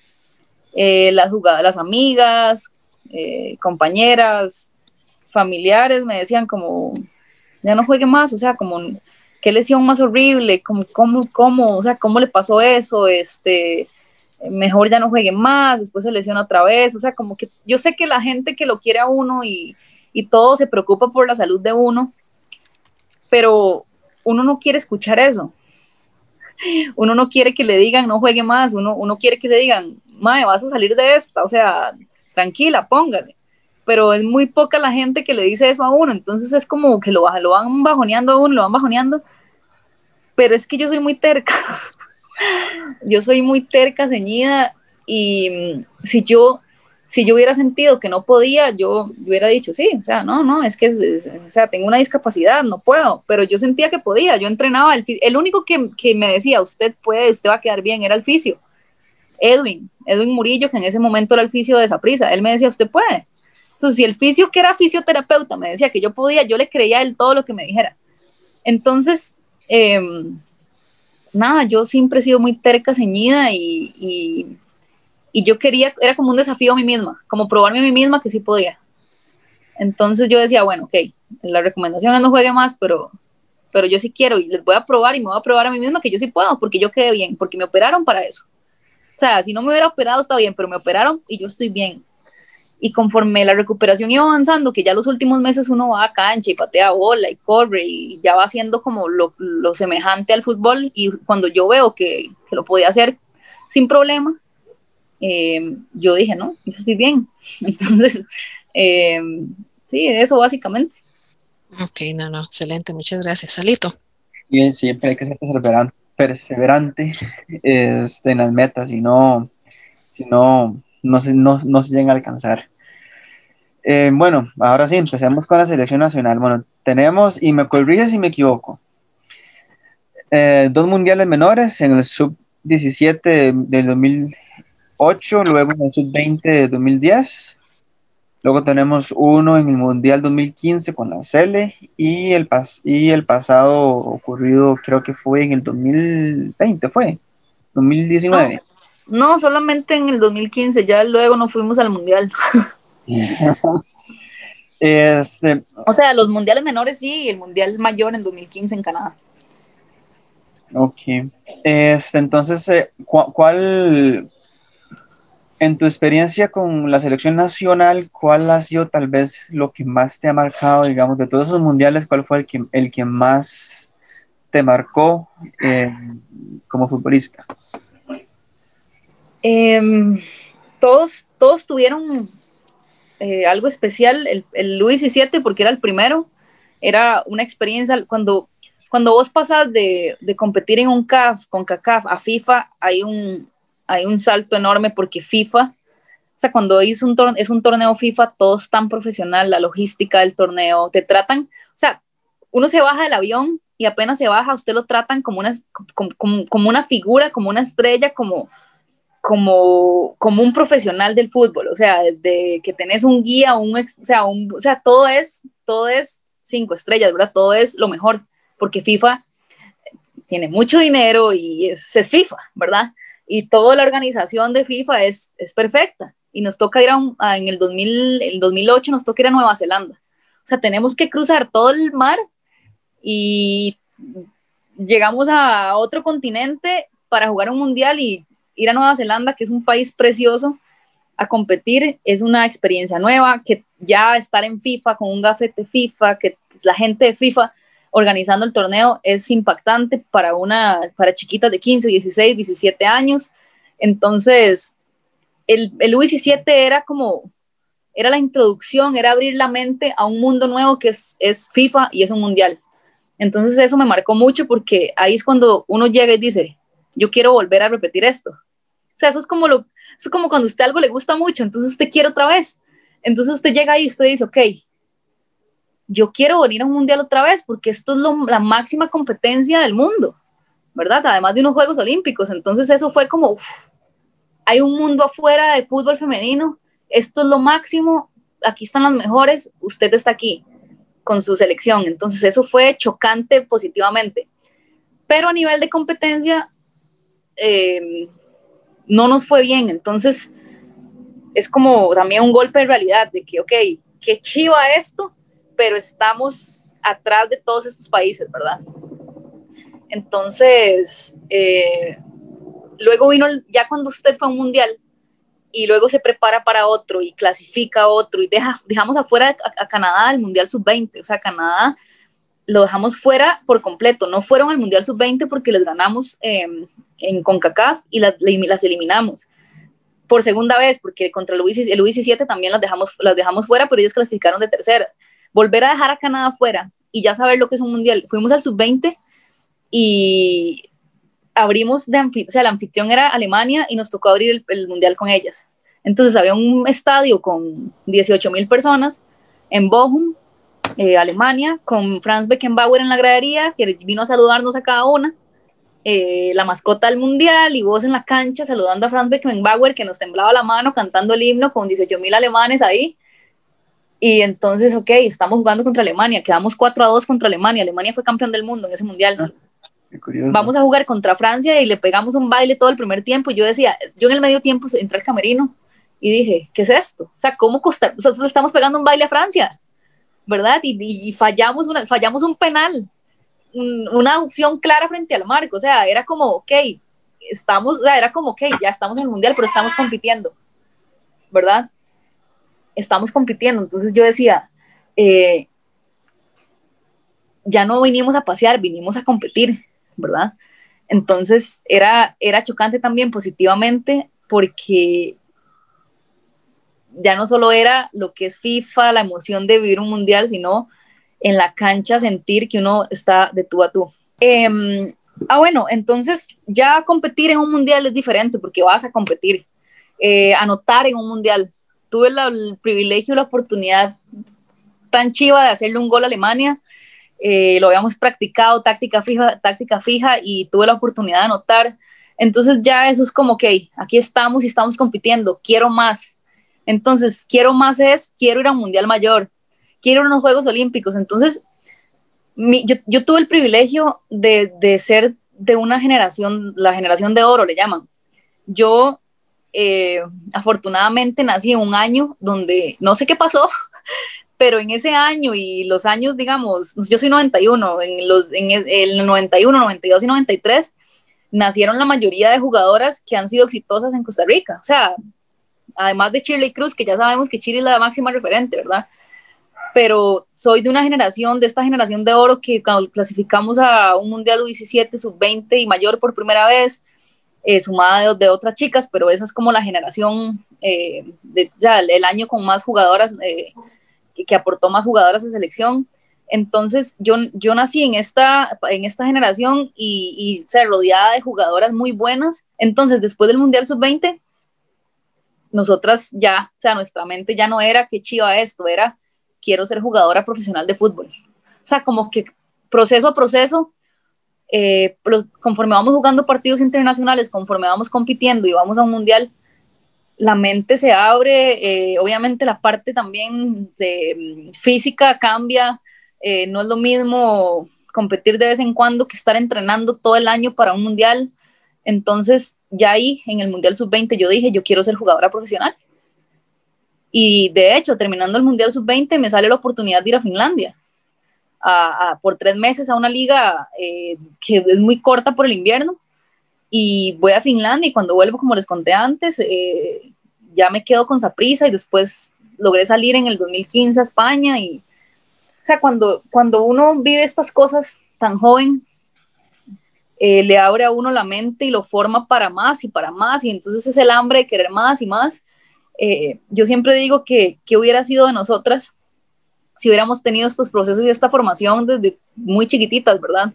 Eh, las jugadas, las amigas, eh, compañeras, familiares me decían como, ya no juegue más, o sea, como, qué lesión más horrible, como, cómo, cómo, o sea, cómo le pasó eso, este, mejor ya no juegue más, después se lesiona otra vez, o sea, como que yo sé que la gente que lo quiere a uno y, y todo se preocupa por la salud de uno, pero uno no quiere escuchar eso, (laughs) uno no quiere que le digan no juegue más, uno, uno quiere que le digan, mae, vas a salir de esta, o sea, tranquila, póngale. Pero es muy poca la gente que le dice eso a uno, entonces es como que lo, lo van bajoneando a uno, lo van bajoneando. Pero es que yo soy muy terca, (laughs) yo soy muy terca, ceñida, y mm, si yo si yo hubiera sentido que no podía, yo, hubiera dicho, sí, o sea, no, no, es que, o sea, tengo una discapacidad, no puedo, pero yo sentía que podía, yo entrenaba, el, el único que, que, me decía, usted puede, usted va a quedar bien, era el fisio, Edwin, Edwin Murillo, que en ese momento era el fisio de esa prisa, él me decía, usted puede. Entonces, si el fisio que era fisioterapeuta me decía que yo podía, yo le creía a él todo lo que me dijera. Entonces, eh, nada, yo siempre he sido muy terca, ceñida y, y yo quería, era como un desafío a mí misma, como probarme a mí misma que sí podía. Entonces yo decía, bueno, ok, la recomendación es no juegue más, pero, pero yo sí quiero y les voy a probar y me voy a probar a mí misma que yo sí puedo, porque yo quedé bien, porque me operaron para eso. O sea, si no me hubiera operado está bien, pero me operaron y yo estoy bien. Y conforme la recuperación iba avanzando, que ya los últimos meses uno va a cancha y patea bola y corre y ya va haciendo como lo, lo semejante al fútbol y cuando yo veo que, que lo podía hacer sin problema, eh, yo dije, no, yo estoy bien. (laughs) Entonces, eh, sí, eso básicamente. Ok, no, no, excelente, muchas gracias. Salito. Y siempre hay que ser perseverante, perseverante este, en las metas, si no, si no, no se, no, no se llegan a alcanzar. Eh, bueno, ahora sí, empecemos con la selección nacional. Bueno, tenemos, y me corrige si me equivoco, dos mundiales menores en el sub-17 del 2000, 8, luego en el sub-20 de 2010. Luego tenemos uno en el Mundial 2015 con la Cele y el, pas y el pasado ocurrido creo que fue en el 2020, fue 2019. No, solamente en el 2015, ya luego nos fuimos al Mundial. (laughs) (laughs) este, o sea, los Mundiales menores sí, y el Mundial mayor en 2015 en Canadá. Ok. Este, entonces, eh, ¿cuál, en tu experiencia con la selección nacional, ¿cuál ha sido tal vez lo que más te ha marcado, digamos, de todos esos mundiales, cuál fue el que, el que más te marcó eh, como futbolista? Em, todos, todos tuvieron eh, algo especial, el, el Luis 17 porque era el primero, era una experiencia, cuando, cuando vos pasas de, de competir en un CAF, con CACAF a FIFA, hay un, hay un salto enorme porque FIFA, o sea, cuando es un, es un torneo FIFA, todo es tan profesional, la logística del torneo, te tratan, o sea, uno se baja del avión y apenas se baja, usted lo tratan como una, como, como, una figura, como una estrella, como, como, como un profesional del fútbol, o sea, de que tenés un guía, un, o, sea, un, o sea, todo es, todo es cinco estrellas, ¿verdad? Todo es lo mejor, porque FIFA tiene mucho dinero y es, es FIFA, ¿verdad? y toda la organización de FIFA es, es perfecta. Y nos toca ir a, en el, 2000, el 2008, nos toca ir a Nueva Zelanda. O sea, tenemos que cruzar todo el mar y llegamos a otro continente para jugar un mundial y ir a Nueva Zelanda, que es un país precioso, a competir. Es una experiencia nueva, que ya estar en FIFA con un gafete FIFA, que la gente de FIFA organizando el torneo es impactante para una, para chiquitas de 15, 16, 17 años. Entonces, el, el U17 era como, era la introducción, era abrir la mente a un mundo nuevo que es, es FIFA y es un mundial. Entonces eso me marcó mucho porque ahí es cuando uno llega y dice, yo quiero volver a repetir esto. O sea, eso es como, lo, eso es como cuando a usted algo le gusta mucho, entonces usted quiere otra vez. Entonces usted llega ahí y usted dice, ok, yo quiero venir a un mundial otra vez porque esto es la máxima competencia del mundo, ¿verdad? Además de unos Juegos Olímpicos. Entonces eso fue como, hay un mundo afuera de fútbol femenino, esto es lo máximo, aquí están las mejores, usted está aquí con su selección. Entonces eso fue chocante positivamente. Pero a nivel de competencia, eh, no nos fue bien. Entonces es como también un golpe de realidad de que, ok, qué chiva esto, pero estamos atrás de todos estos países, ¿verdad? Entonces, eh, luego vino, ya cuando usted fue a un mundial y luego se prepara para otro y clasifica otro y deja, dejamos afuera a, Canadá el Mundial Sub-20, o sea, Canadá lo dejamos fuera por completo, no fueron al Mundial Sub-20 porque les ganamos em, en CONCACAF y las, las eliminamos por segunda vez, porque contra el U17 también las dejamos, las dejamos fuera, pero ellos clasificaron de tercera. Volver a dejar a Canadá fuera y ya saber lo que es un mundial. Fuimos al sub-20 y abrimos, de o sea, el anfitrión era Alemania y nos tocó abrir el, mundial con ellas. Entonces había un estadio con 18 mil personas en Bochum, eh, Alemania, con Franz Beckenbauer en la gradería, que vino a saludarnos a cada una. Eh, la mascota del mundial y vos en la cancha saludando a Franz Beckenbauer que nos temblaba la mano cantando el himno con 18 mil alemanes ahí. Y entonces, ok, estamos jugando contra Alemania, quedamos 4 a 2 contra Alemania. Alemania fue campeón del mundo en ese mundial. Ah, Vamos a jugar contra Francia y le pegamos un baile todo el primer tiempo. Y yo decía, yo en el medio tiempo entré al camerino y dije, ¿qué es esto? O sea, ¿cómo Costa Nosotros estamos pegando un baile a Francia, ¿verdad? Y, y fallamos, una, fallamos un penal una opción clara frente al marco, o sea, era como, ok, estamos, era como, ok, ya estamos en el mundial, pero estamos compitiendo, ¿verdad? Estamos compitiendo, entonces yo decía, eh, ya no vinimos a pasear, vinimos a competir, ¿verdad? Entonces era, era chocante también positivamente porque ya no solo era lo que es FIFA, la emoción de vivir un mundial, sino en la cancha sentir que uno está de tú a tú. Em, ah, bueno, entonces ya competir en un mundial es diferente porque vas a competir, eh, anotar en un mundial. Tuve el privilegio, la oportunidad tan chiva de hacerle un gol a Alemania. Eh, lo habíamos practicado, táctica fija, táctica fija y tuve la oportunidad de anotar. Entonces ya eso es como, que aquí estamos y estamos compitiendo, quiero más. Entonces, quiero más es, quiero ir a un mundial mayor, quiero unos Juegos Olímpicos. Entonces, yo, tuve el privilegio de, ser de una generación, la generación de oro le llaman. Yo eh, afortunadamente nací en un año donde no sé qué pasó, (laughs) pero en ese año y los años, digamos, yo soy 91, en, los, en el 91, 92 y 93, nacieron la mayoría de jugadoras que han sido exitosas en Costa Rica. O sea, además de Shirley Cruz, que ya sabemos que Chile es la máxima referente, ¿verdad? Pero soy de una generación, de esta generación de oro que clasificamos a un Mundial U17, sub-20 y mayor por primera vez, eh, sumada de, otras chicas, pero esa es como la generación, eh, de, ya el, año con más jugadoras, eh, que aportó más jugadoras de selección. Entonces yo, yo nací en esta, en esta generación y, y rodeada de jugadoras muy buenas. Entonces después del Mundial sub-20, nosotras ya, o sea, nuestra mente ya no era que chiva esto, era quiero ser jugadora profesional de fútbol. O sea, como que proceso a proceso, eh, conforme vamos jugando partidos internacionales, conforme vamos compitiendo y vamos a un mundial, la mente se abre, eh, obviamente la parte también de, mm, física cambia, eh, no es lo mismo competir de vez en cuando que estar entrenando todo el año para un mundial. Entonces, ya ahí en el Mundial Sub-20 yo dije, yo quiero ser jugadora profesional. Y de hecho, terminando el Mundial Sub-20, me sale la oportunidad de ir a Finlandia a, por tres meses a una liga eh, que es muy corta por el invierno. Y voy a Finlandia y cuando vuelvo, como les conté antes, eh, ya me quedo con Saprisa y después logré salir en el 2015 a España. Y, o sea, cuando, cuando uno vive estas cosas tan joven, eh, le abre a uno la mente y lo forma para más y para más. Y entonces es el hambre de querer más y más eh, yo siempre digo que, que hubiera sido de nosotras si hubiéramos tenido estos procesos y esta formación desde muy chiquititas, ¿verdad?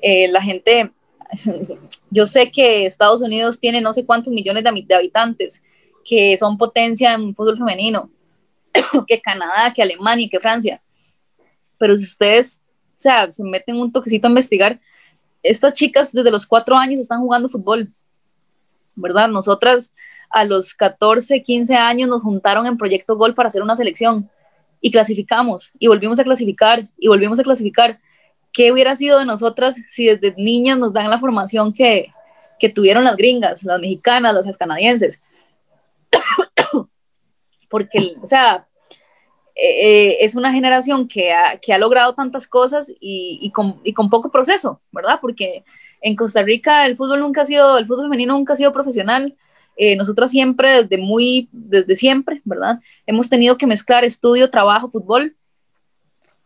Eh, la gente, (laughs) yo sé que Estados Unidos tiene no sé cuántos millones de, habitantes, que son potencia en fútbol femenino, (coughs) que Canadá, que Alemania, que Francia. Pero si ustedes, o sea, se meten un toquecito a investigar, estas chicas desde los cuatro años están jugando fútbol, ¿verdad? Nosotras a los 14, 15 años nos juntaron en Proyecto Gol para hacer una selección y clasificamos y volvimos a clasificar y volvimos a clasificar. ¿Qué hubiera sido de nosotras si desde niñas nos dan la formación que, que tuvieron las gringas, las mexicanas, las canadienses? (coughs) Porque, o sea, eh, eh, es una generación que ha, que ha logrado tantas cosas y, con, y, con, poco proceso, ¿verdad? Porque en Costa Rica el fútbol nunca ha sido, el fútbol femenino nunca ha sido profesional. Eh, nosotras siempre, desde muy, desde siempre, ¿verdad? Hemos tenido que mezclar estudio, trabajo, fútbol.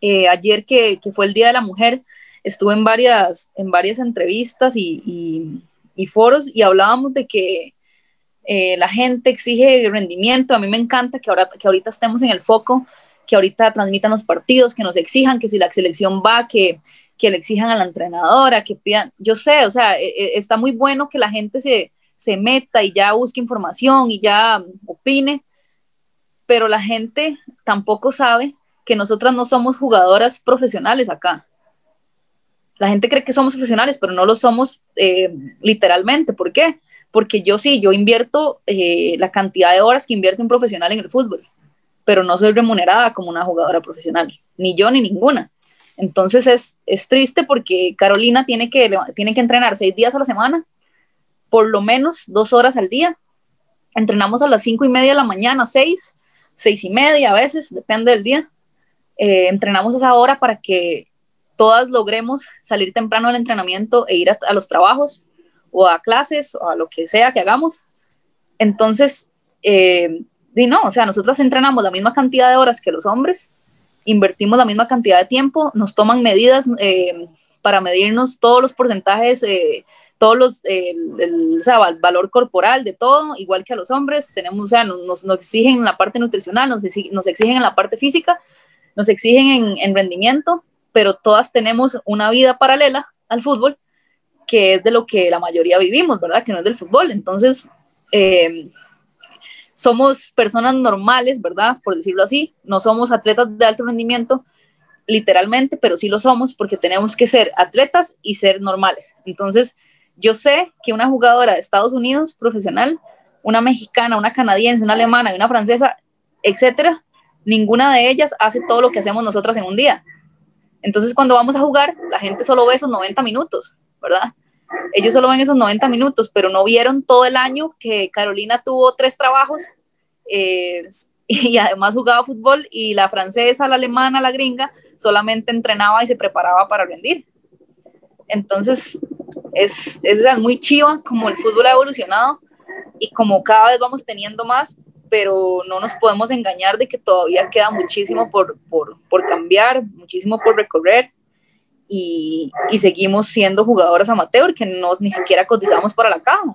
Eh, ayer que, que, fue el Día de la Mujer, estuve en varias, en varias entrevistas y, y, foros y hablábamos de que eh, la gente exige rendimiento. A mí me encanta que, ahora, que ahorita estemos en el foco, que ahorita transmitan los partidos, que nos exijan, que si la selección va, que, que le exijan a la entrenadora, que pidan, yo sé, o sea, e, e, está muy bueno que la gente se, se meta y ya busque información y ya opine, pero la gente tampoco sabe que nosotras no somos jugadoras profesionales acá. La gente cree que somos profesionales, pero no lo somos eh, literalmente. ¿Por qué? Porque yo sí, yo invierto eh, la cantidad de horas que invierte un profesional en el fútbol, pero no soy remunerada como una jugadora profesional, ni yo ni ninguna. Entonces es, es triste porque Carolina tiene que, tiene que entrenar seis días a la semana, por lo menos dos horas al día. Entrenamos a las cinco y media de la mañana, seis, seis y media a veces, depende del día. Eh, entrenamos a esa hora para que todas logremos salir temprano del entrenamiento e ir a, los trabajos o a clases o a lo que sea que hagamos. Entonces, eh, no, o sea, nosotras entrenamos la misma cantidad de horas que los hombres, invertimos la misma cantidad de tiempo, nos toman medidas eh, para medirnos todos los porcentajes, eh, todos los, el, o sea, valor corporal de todo, igual que a los hombres, tenemos, o sea, nos, nos exigen en la parte nutricional, nos, nos exigen en la parte física, nos exigen en, en, rendimiento, pero todas tenemos una vida paralela al fútbol, que es de lo que la mayoría vivimos, ¿verdad? Que no es del fútbol. Entonces, eh, somos personas normales, ¿verdad? Por decirlo así, no somos atletas de alto rendimiento, literalmente, pero sí lo somos porque tenemos que ser atletas y ser normales. Entonces, yo sé que una jugadora de Estados Unidos profesional, una mexicana, una canadiense, una alemana y una francesa, etcétera, ninguna de ellas hace todo lo que hacemos nosotras en un día. Entonces, cuando vamos a jugar, la gente solo ve esos 90 minutos, ¿verdad? Ellos solo ven esos 90 minutos, pero no vieron todo el año que Carolina tuvo tres trabajos eh, (laughs) y además jugaba fútbol y la francesa, la alemana, la gringa solamente entrenaba y se preparaba para rendir. Entonces, es, es muy chiva como el fútbol ha evolucionado y como cada vez vamos teniendo más, pero no nos podemos engañar de que todavía queda muchísimo por, por, por cambiar, muchísimo por recorrer y, y, seguimos siendo jugadoras amateur que no ni siquiera cotizamos para la caja.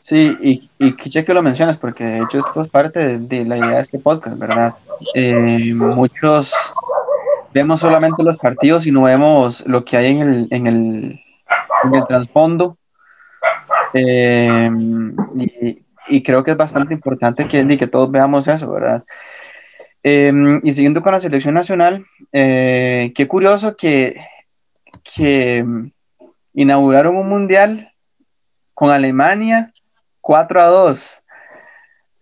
Sí, y, y que lo mencionas, porque de hecho esto es parte de, la idea de este podcast, ¿verdad? Eh, muchos vemos solamente los partidos y no vemos lo que hay en el, en el, en el trasfondo. Y, y, creo que es bastante importante que, que todos veamos eso, ¿verdad? Em, y siguiendo con la selección nacional, eh, qué curioso que, que inauguraron un mundial con Alemania 4 a 2.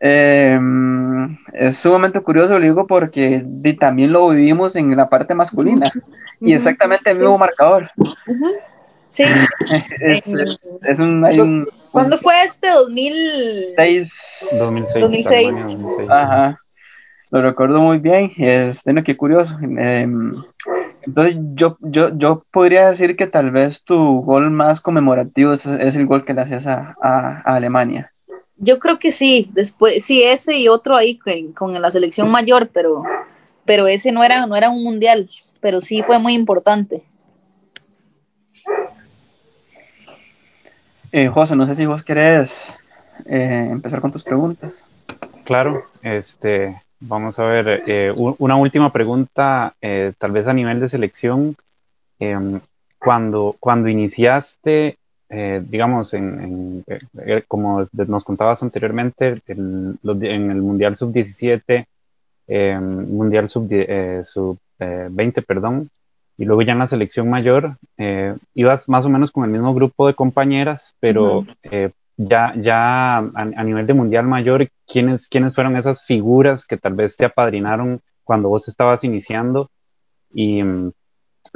Em, es sumamente curioso, lo digo, porque también lo vivimos en la parte masculina y exactamente el mismo marcador. Sí. (laughs) es, un, ¿Cuándo fue este? 2006. 2006. 2006. Ajá lo recuerdo muy bien, es, bueno, qué curioso. Em, entonces yo, yo, yo podría decir que tal vez tu gol más conmemorativo es, el gol que le hacías a, Alemania. Yo creo que sí, después, sí, ese y otro ahí con, la selección mayor, pero, pero ese no era, no era un mundial, pero sí fue muy importante. Eh, José, no sé si vos querés eh, empezar con tus preguntas. Claro, este, vamos a ver, eh, una última pregunta, eh, tal vez a nivel de selección. Em, cuando, cuando iniciaste, digamos, en, como nos contabas anteriormente, en el Mundial Sub-17, em, Mundial Sub-20, sub, 20, perdón, y luego ya en la selección mayor, ibas más o menos con el mismo grupo de compañeras, pero ya, ya a, nivel de mundial mayor, ¿quiénes, ¿quiénes fueron esas figuras que tal vez te apadrinaron cuando vos estabas iniciando y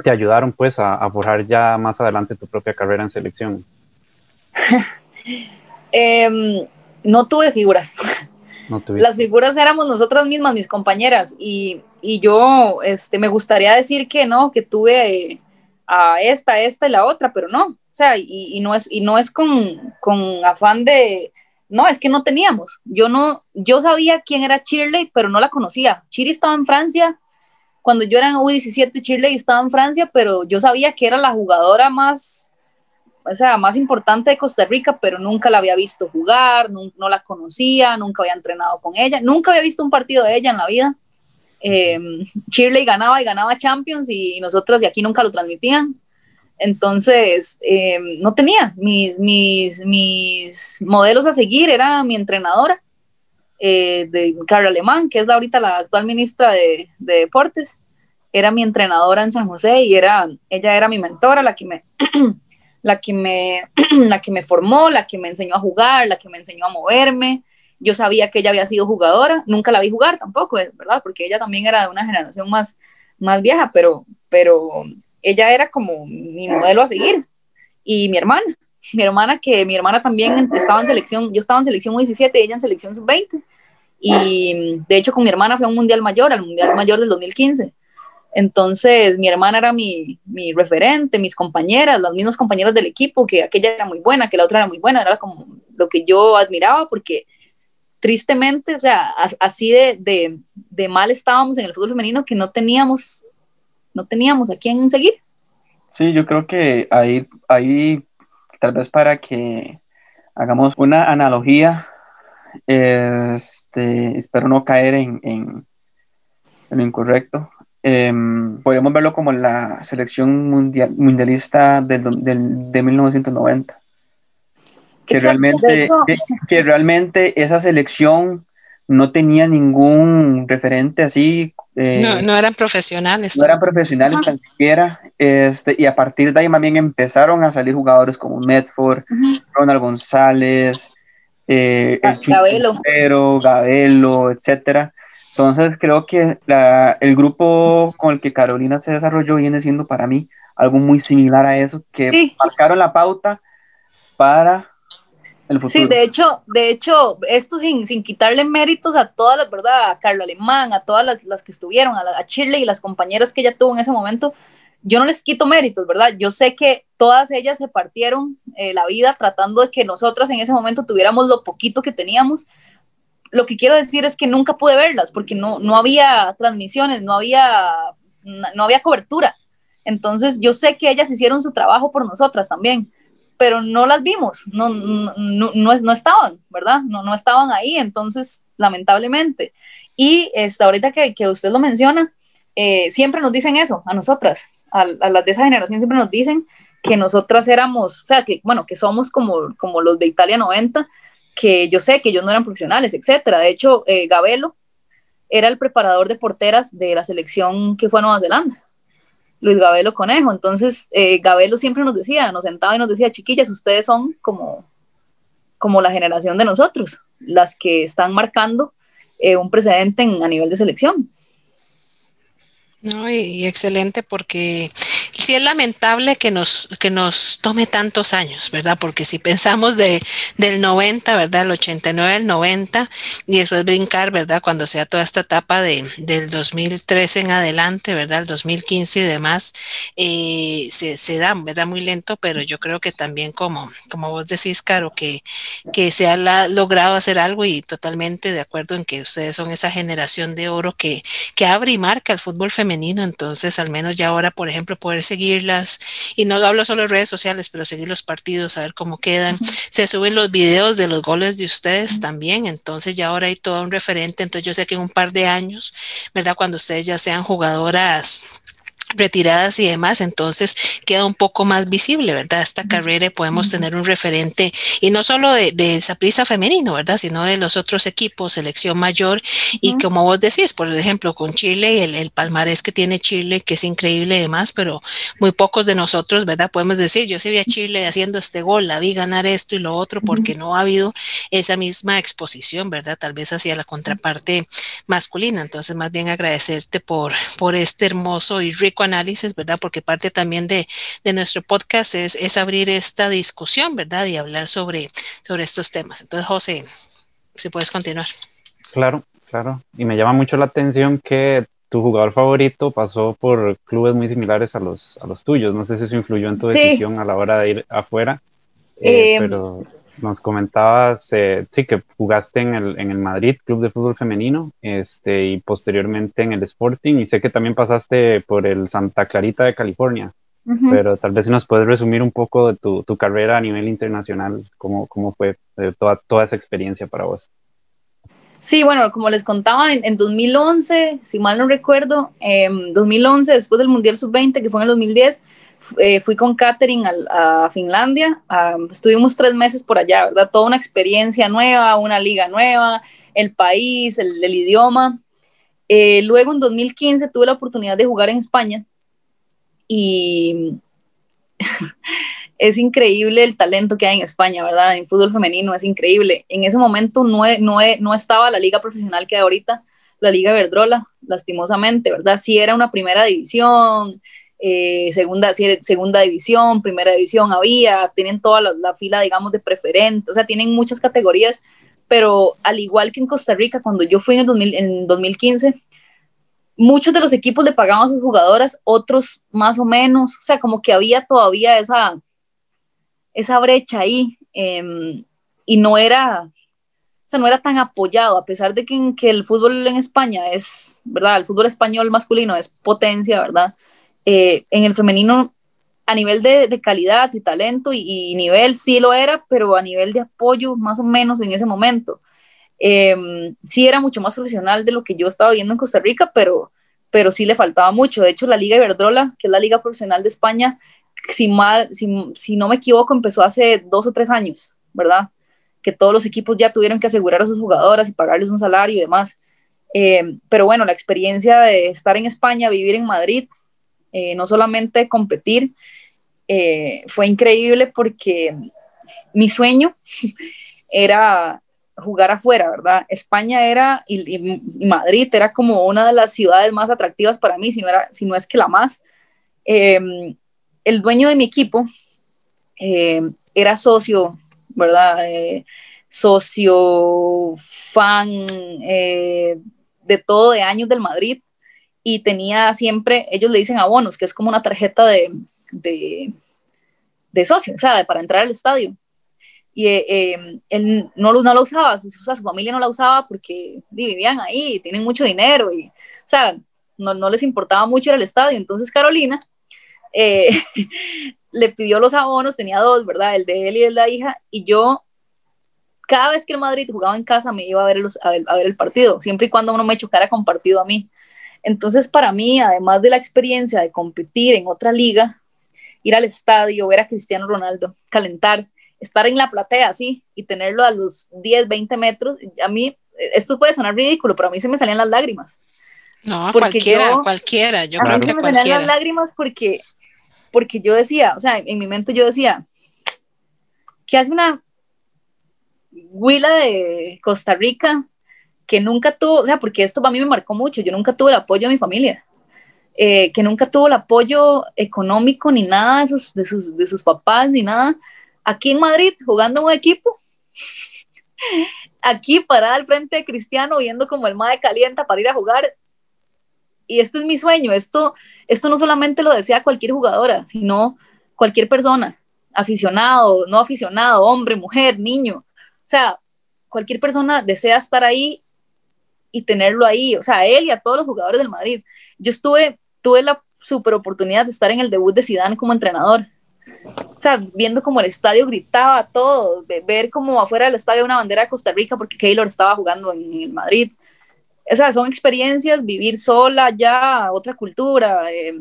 te ayudaron pues a, forjar ya más adelante tu propia carrera en selección? (laughs) Em, no tuve figuras. (laughs) Las figuras éramos nosotras mismas, mis compañeras, y, y, yo este, me gustaría decir que no, que tuve a esta, esta y la otra, pero no, o sea, y, no es, y no es con, con, afán de, no, es que no teníamos. Yo no, yo sabía quién era Shirley, pero no la conocía. Shirley estaba en Francia, cuando yo era en U17, Shirley estaba en Francia, pero yo sabía que era la jugadora más, o sea, más importante de Costa Rica, pero nunca la había visto jugar, no, no la conocía, nunca había entrenado con ella, nunca había visto un partido de ella en la vida. Eh, ganaba y ganaba Champions y, y nosotras de aquí nunca lo transmitían. Entonces, eh, no tenía mis, mis, mis modelos a seguir, era mi entrenadora, eh, de Carla Alemán, que es ahorita la actual ministra de, Deportes, era mi entrenadora en San José y era, ella era mi mentora, la que me, (clears throat) la que me, (clears throat) la que me formó, la que me enseñó a jugar, la que me enseñó a moverme. Yo sabía que ella había sido jugadora, nunca la vi jugar tampoco, ¿verdad? Porque ella también era de una generación más, más vieja, pero, pero ella era como mi modelo a seguir. Y mi hermana, mi hermana que mi hermana también estaba en selección, yo estaba en selección 17 ella en selección sub-20. Y de hecho con mi hermana fue a un mundial mayor, al mundial mayor del 2015. Entonces mi hermana era mi, mi referente, mis compañeras, las mismas compañeras del equipo, que aquella era muy buena, que la otra era muy buena, era como lo que yo admiraba porque tristemente, o sea, así de, de, de mal estábamos en el fútbol femenino que no teníamos no teníamos a quién seguir. Sí, yo creo que ahí, ahí tal vez para que hagamos una analogía, este, espero no caer en, en, lo incorrecto. Em, podemos verlo como la selección mundial, mundialista del, del, de 1990. Que realmente, que realmente esa selección no tenía ningún referente así. Eh, no, eran profesionales. No eran profesionales tan siquiera. Este, y a partir de ahí más bien empezaron a salir jugadores como Medford, Ronald González, eh, Gabelo. Gabelo, etc. Entonces creo que el grupo con el que Carolina se desarrolló viene siendo para mí algo muy similar a eso, que marcaron la pauta para Sí, de hecho, de hecho, esto sin, sin quitarle méritos a todas las, ¿verdad? A Carlos Alemán, a todas las, las que estuvieron, a, a, Shirley y las compañeras que ella tuvo en ese momento, yo no les quito méritos, ¿verdad? Yo sé que todas ellas se partieron eh, la vida tratando de que nosotras en ese momento tuviéramos lo poquito que teníamos. Lo que quiero decir es que nunca pude verlas porque no, no había transmisiones, no había, no había cobertura. Entonces yo sé que ellas hicieron su trabajo por nosotras también pero no las vimos, no, no, no, no estaban, ¿verdad? No, no estaban ahí, entonces, lamentablemente. Y este, ahorita que, que usted lo menciona, eh, siempre nos dicen eso, a nosotras, a, las de esa generación siempre nos dicen que nosotras éramos, o sea, que bueno, que somos como, como los de Italia 90, que yo sé que ellos no eran profesionales, etcétera. De hecho, eh, Gabelo era el preparador de porteras de la selección que fue a Nueva Zelanda. Luis Gabelo Conejo. Entonces, eh, Gabelo siempre nos decía, nos sentaba y nos decía, chiquillas, ustedes son como, como la generación de nosotros, las que están marcando eh, un precedente a nivel de selección. No, y, excelente porque sí es lamentable que nos, que nos tome tantos años, ¿verdad? Porque si pensamos de, del 90, ¿verdad? El 89, el 90, y después brincar, ¿verdad? Cuando sea toda esta etapa de, del 2013 en adelante, ¿verdad? El 2015 y demás, eh, se, se dan, ¿verdad? Muy lento, pero yo creo que también como, como vos decís, Caro, que, que se ha logrado hacer algo y totalmente de acuerdo en que ustedes son esa generación de oro que, que abre y marca el fútbol femenino, entonces al menos ya ahora, por ejemplo, poder seguir seguirlas. Y no hablo solo de redes sociales, pero seguir los partidos, saber cómo quedan. Se suben los videos de los goles de ustedes también. Entonces ya ahora hay todo un referente. Entonces yo sé que en un par de años, ¿verdad? Cuando ustedes ya sean jugadoras retiradas y demás, entonces queda un poco más visible, ¿verdad? Esta carrera podemos tener un referente, y no solo de, de prisa femenino, ¿verdad? Sino de los otros equipos, selección mayor, y como vos decís, por ejemplo, con Chile, el, el, palmarés que tiene Chile, que es increíble y demás, pero muy pocos de nosotros, ¿verdad? Podemos decir, yo sí vi a Chile haciendo este gol, la vi ganar esto y lo otro, porque no ha habido esa misma exposición, ¿verdad? Tal vez hacia la contraparte masculina. Entonces, más bien agradecerte por, por este hermoso y rico análisis, ¿verdad? Porque parte también de, de nuestro podcast es, es, abrir esta discusión, ¿verdad? Y hablar sobre, sobre estos temas. Entonces, José, si puedes continuar. Claro, claro. Y me llama mucho la atención que tu jugador favorito pasó por clubes muy similares a los, a los tuyos. No sé si eso influyó en tu sí. decisión a la hora de ir afuera, eh, eh, pero nos comentabas, eh, sí, que jugaste en el, en el Madrid, Club de Fútbol Femenino, este, y posteriormente en el Sporting, y sé que también pasaste por el Santa Clarita de California, uh -huh. pero tal vez nos puedes resumir un poco de tu, tu carrera a nivel internacional, cómo, cómo fue eh, toda, toda esa experiencia para vos. Sí, bueno, como les contaba, en, en 2011, si mal no recuerdo, en eh, 2011, después del Mundial Sub-20, que fue en el 2010, eh, fui con Catherine a, a Finlandia, um, estuvimos tres meses por allá, ¿verdad? Toda una experiencia nueva, una liga nueva, el país, el, el idioma. Eh, luego en 2015 tuve la oportunidad de jugar en España y (laughs) es increíble el talento que hay en España, ¿verdad? En fútbol femenino es increíble. En ese momento no, no, no estaba la liga profesional que hay ahorita, la liga Verdrola, lastimosamente, ¿verdad? Sí era una primera división, eh, segunda, segunda división, primera división había, tienen toda la, la, fila, digamos, de preferente, o sea, tienen muchas categorías, pero al igual que en Costa Rica, cuando yo fui en, el 2000, en 2015, muchos de los equipos le pagaban a sus jugadoras, otros más o menos, o sea, como que había todavía esa, esa brecha ahí, eh, y no era, o sea, no era tan apoyado, a pesar de que, que el fútbol en España es, ¿verdad? El fútbol español masculino es potencia, ¿verdad? Eh, en el femenino a nivel de, calidad y talento y, nivel sí lo era, pero a nivel de apoyo más o menos en ese momento. Eh, sí era mucho más profesional de lo que yo estaba viendo en Costa Rica, pero, pero sí le faltaba mucho. De hecho, la Liga Iberdrola, que es la liga profesional de España, si, mal, si, si no me equivoco, empezó hace dos o tres años, ¿verdad? Que todos los equipos ya tuvieron que asegurar a sus jugadoras y pagarles un salario y demás. Eh, pero bueno, la experiencia de estar en España, vivir en Madrid, eh, no solamente competir, eh, fue increíble porque mi sueño (laughs) era jugar afuera, ¿verdad? España era, y, Madrid era como una de las ciudades más atractivas para mí, si no, era, si no es que la más. Eh, el dueño de mi equipo eh, era socio, ¿verdad? Eh, socio, fan de todo de años del Madrid y tenía siempre, ellos le dicen abonos, que es como una tarjeta de, de, de socio, o sea, para entrar al estadio. Y eh, eh, él no, no la usaba, su, o sea, su familia no la usaba porque vivían ahí, tienen mucho dinero, y, o sea, no, no les importaba mucho ir al estadio. Entonces Carolina eh, (laughs) le pidió los abonos, tenía dos, ¿verdad? El de él y el de la hija, y yo cada vez que el Madrid jugaba en casa me iba a ver, los, a ver, a ver el partido, siempre y cuando uno me chocara compartido a mí. Entonces, para mí, además de la experiencia de competir en otra liga, ir al estadio, ver a Cristiano Ronaldo, calentar, estar en la platea así y tenerlo a los 10, 20 metros, a mí, esto puede sonar ridículo, pero a mí se me salían las lágrimas. No, cualquiera, yo, cualquiera. Yo a creo mí que se me salían las lágrimas porque, porque yo decía, o sea, en mi mente yo decía, ¿qué hace una huila de Costa Rica que nunca tuvo, o sea, porque esto para mí me marcó mucho, yo nunca tuve el apoyo de mi familia, eh, que nunca tuvo el apoyo económico ni nada de sus, de sus, de sus papás ni nada, aquí en Madrid jugando un equipo, (laughs) aquí parada al frente de Cristiano viendo como el MAE calienta para ir a jugar, y este es mi sueño, esto, esto no solamente lo desea cualquier jugadora, sino cualquier persona, aficionado, no aficionado, hombre, mujer, niño, o sea, cualquier persona desea estar ahí y tenerlo ahí, o sea, a él y a todos los jugadores del Madrid. Yo estuve, tuve la súper oportunidad de estar en el debut de Zidane como entrenador. O sea, viendo como el estadio gritaba todo, ver como afuera del estadio una bandera de Costa Rica porque Keylor estaba jugando en, el Madrid. O sea, son experiencias, vivir sola ya, otra cultura, eh,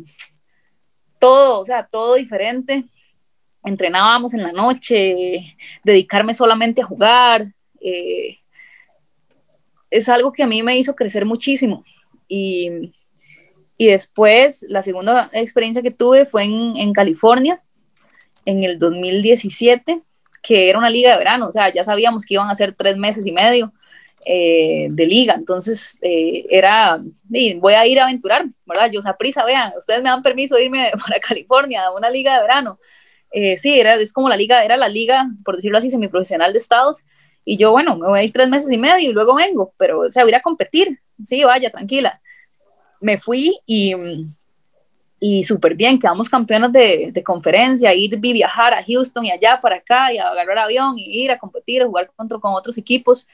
todo, o sea, todo diferente. Entrenábamos en la noche, dedicarme solamente a jugar. Eh, es algo que a mí me hizo crecer muchísimo. Y, y después, la segunda experiencia que tuve fue en, en, California, en el 2017, que era una liga de verano, o sea, ya sabíamos que iban a ser tres meses y medio eh, de liga, entonces eh, era, voy a ir a aventurar, ¿verdad? Yo, a prisa, vean, ustedes me dan permiso de irme (laughs) para California a una liga de verano. Eh, sí, era, es como la liga, era la liga, por decirlo así, semiprofesional de estados, y yo, bueno, me voy a ir tres meses y medio y luego vengo, pero, o sea, voy a competir, sí, vaya, tranquila. Me fui y, y súper bien, quedamos campeones de, de, conferencia, ir viajar a Houston y allá para acá y a agarrar avión y ir a competir, a jugar contra, con otros equipos.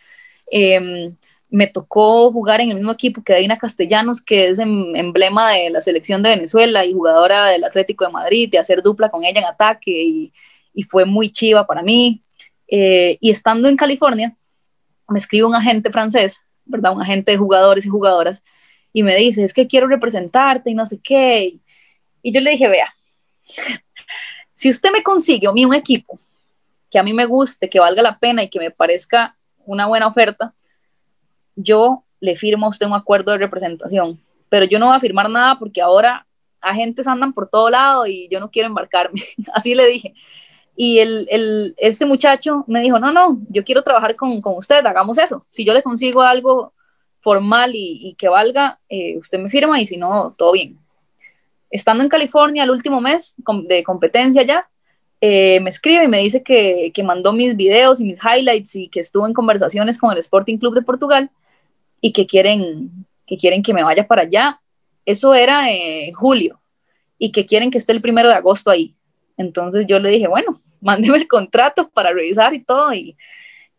Em, me tocó jugar en el mismo equipo que Dina Castellanos, que es em, emblema de la selección de Venezuela y jugadora del Atlético de Madrid, y hacer dupla con ella en ataque, y, y fue muy chiva para mí. Eh, y estando en California, me escribe un agente francés, ¿verdad? Un agente de jugadores y jugadoras, y me dice, es que quiero representarte y no sé qué. Y yo le dije, vea, (laughs) si usted me consigue a mí un equipo que a mí me guste, que valga la pena y que me parezca una buena oferta, yo le firmo a usted un acuerdo de representación. Pero yo no voy a firmar nada porque ahora agentes andan por todo lado y yo no quiero embarcarme. (laughs) Así le dije. Y el, el, este muchacho me dijo, no, no, yo quiero trabajar con, con usted, hagamos eso. Si yo le consigo algo formal y, y que valga, eh, usted me firma y si no, todo bien. Estando en California el último mes de competencia ya, eh, me escribe y me dice que, que, mandó mis videos y mis highlights y que estuvo en conversaciones con el Sporting Club de Portugal y que quieren que, quieren que me vaya para allá. Eso era en julio y que quieren que esté el primero de agosto ahí. Entonces yo le dije, bueno, mándeme el contrato para revisar y todo. Y,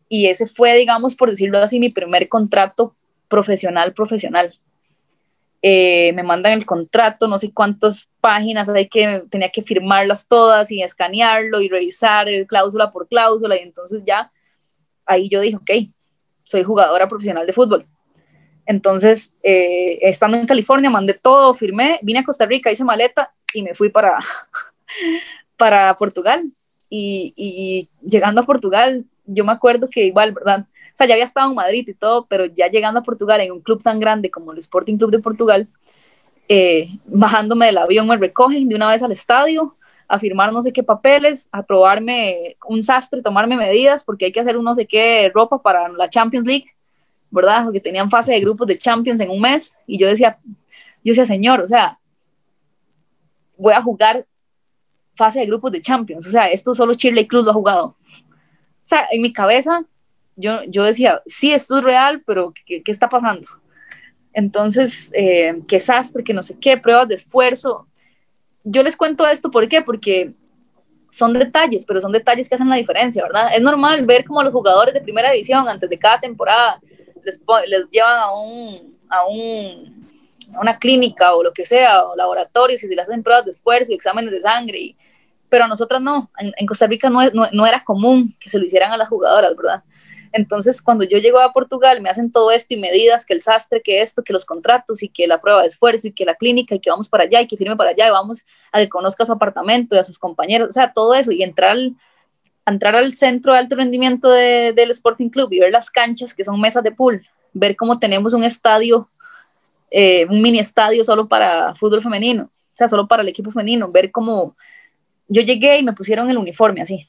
y ese fue, digamos, por decirlo así, mi primer contrato profesional, profesional. Eh, me mandan el contrato, no sé cuántas páginas hay que, tenía que firmarlas todas y escanearlo y revisar el cláusula por cláusula. Y entonces ya ahí yo dije, ok, soy jugadora profesional de fútbol. Entonces, eh, estando en California, mandé todo, firmé, vine a Costa Rica, hice maleta y me fui para, (laughs) para Portugal. Y, llegando a Portugal, yo me acuerdo que igual, ¿verdad? O sea, ya había estado en Madrid y todo, pero ya llegando a Portugal en un club tan grande como el Sporting Club de Portugal, eh, bajándome del avión me recogen de una vez al estadio a firmar no sé qué papeles, a probarme un sastre, tomarme medidas, porque hay que hacer un no sé qué ropa para la Champions League, ¿verdad? Porque tenían fase de grupos de Champions en un mes, y yo decía, yo decía, señor, o sea, voy a jugar fase de grupos de Champions. O sea, esto solo Shirley Cruz lo ha jugado. O sea, en mi cabeza yo, yo decía, sí, esto es real, pero ¿qué, qué está pasando? Entonces, eh, qué sastre, que no sé qué, pruebas de esfuerzo. Yo les cuento esto, ¿por qué? Porque son detalles, pero son detalles que hacen la diferencia, ¿verdad? Es normal ver como los jugadores de primera división antes de cada temporada les, les llevan a un, a un una clínica o lo que sea, o laboratorios, y se le hacen pruebas de esfuerzo y exámenes de sangre, y, pero a nosotras no, en, Costa Rica no, no, no, era común que se lo hicieran a las jugadoras, ¿verdad? Entonces, cuando yo llego a Portugal, me hacen todo esto y medidas, que el sastre, que esto, que los contratos y que la prueba de esfuerzo y que la clínica y que vamos para allá y que firme para allá y vamos a que conozca su apartamento y a sus compañeros, o sea, todo eso y entrar al, entrar al centro de alto rendimiento de, del Sporting Club y ver las canchas que son mesas de pool, ver cómo tenemos un estadio eh, un mini estadio solo para fútbol femenino, o sea, solo para el equipo femenino, ver cómo yo llegué y me pusieron el uniforme así.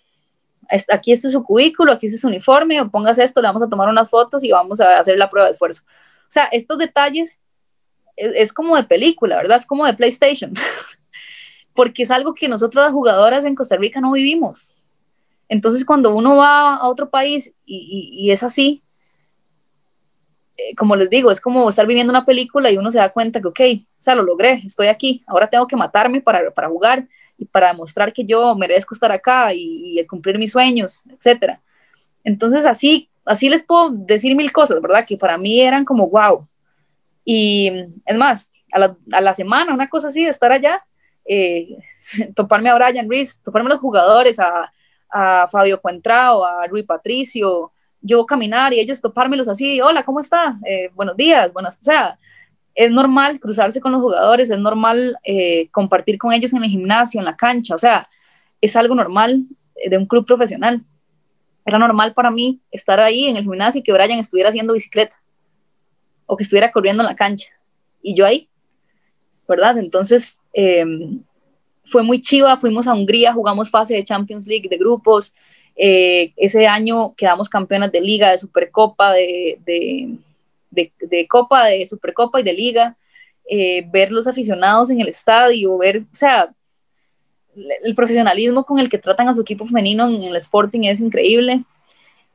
Aquí este es su cubículo, aquí este es su uniforme, pongas esto, le vamos a tomar unas fotos y vamos a hacer la prueba de esfuerzo. O sea, estos detalles es, es como de película, ¿verdad? Es como de PlayStation, (laughs) porque es algo que nosotros las jugadoras en Costa Rica no vivimos. Entonces, cuando uno va a otro país y es así, eh, como les digo, es como estar viviendo una película y uno se da cuenta que, ok, o sea, lo logré, estoy aquí, ahora tengo que matarme para, para jugar y para demostrar que yo merezco estar acá y, cumplir mis sueños, etcétera. Entonces, así, así les puedo decir mil cosas, ¿verdad? Que para mí eran como, wow, Y es más, a la, a la semana, una cosa así, de estar allá, eh, (laughs) toparme a Brian Reese, toparme a los jugadores, a, a Fabio Cuentrao, a Rui Patricio, yo caminar y ellos topármelos así, hola, ¿cómo está? Eh, buenos días, buenas, o sea, es normal cruzarse con los jugadores, es normal eh, compartir con ellos en el gimnasio, en la cancha, o sea, es algo normal de un club profesional. Era normal para mí estar ahí en el gimnasio y que Brian estuviera haciendo bicicleta o que estuviera corriendo en la cancha y yo ahí, ¿verdad? Entonces, em, fue muy chiva, fuimos a Hungría, jugamos fase de Champions League de grupos, eh, ese año quedamos campeonas de liga, de Supercopa, de, Copa, de Supercopa y de liga, eh, ver los aficionados en el estadio, ver, o sea, el profesionalismo con el que tratan a su equipo femenino en el Sporting es increíble.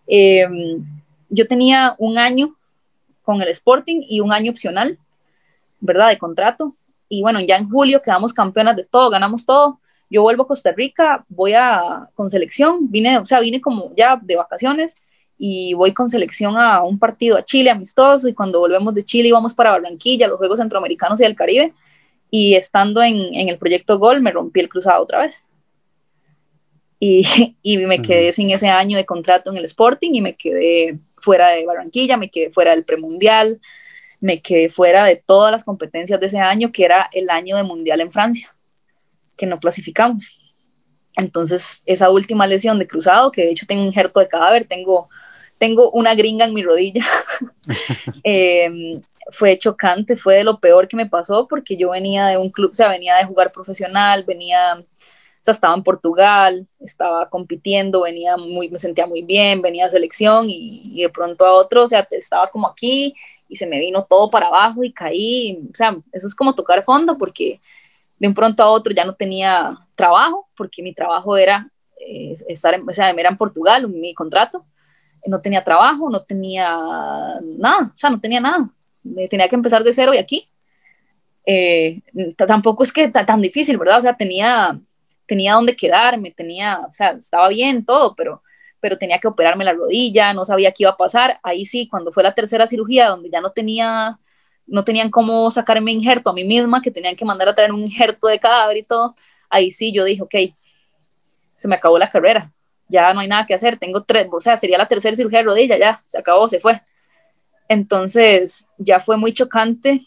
Em, yo tenía un año con el Sporting y un año opcional, ¿verdad? De contrato. Y bueno, ya en julio quedamos campeonas de todo, ganamos todo. Yo vuelvo a Costa Rica, voy a con selección, vine, o sea, vine como ya de vacaciones y voy con selección a un partido a Chile amistoso y cuando volvemos de Chile íbamos para Barranquilla, los Juegos Centroamericanos y del Caribe y estando en, en el proyecto Gol me rompí el cruzado otra vez. Y, (laughs) y me quedé sin ese año de contrato en el Sporting y me quedé fuera de Barranquilla, me quedé fuera del premundial, me quedé fuera de todas las competencias de ese año, que era el año de mundial en Francia, que no clasificamos. Entonces, esa última lesión de cruzado, que de hecho tengo un injerto de cadáver, tengo, tengo una gringa en mi rodilla, (laughs) em, fue chocante, fue de lo peor que me pasó porque yo venía de un club, o sea, venía de jugar profesional, venía, o sea, estaba en Portugal, estaba compitiendo, venía muy, me sentía muy bien, venía a selección y, y de pronto a otro, o sea, estaba como aquí y se me vino todo para abajo y caí, o sea, eso es como tocar fondo porque de un pronto a otro ya no tenía trabajo, porque mi trabajo era eh, estar, en, o sea, era en Portugal, mi contrato, no tenía trabajo, no tenía nada, o sea, no tenía nada, tenía que empezar de cero y aquí. Eh, tampoco es que tan difícil, ¿verdad? O sea, tenía, tenía donde quedarme, tenía, o sea, estaba bien todo, pero pero tenía que operarme la rodilla, no sabía qué iba a pasar. Ahí sí, cuando fue la tercera cirugía, donde ya no tenía, no tenían cómo sacarme injerto a mí misma, que tenían que mandar a traer un injerto de cadáver y todo, ahí sí yo dije, ok, se me acabó la carrera, ya no hay nada que hacer, tengo tres, o sea, sería la tercera cirugía de rodilla, ya, se acabó, se fue. Entonces, ya fue muy chocante,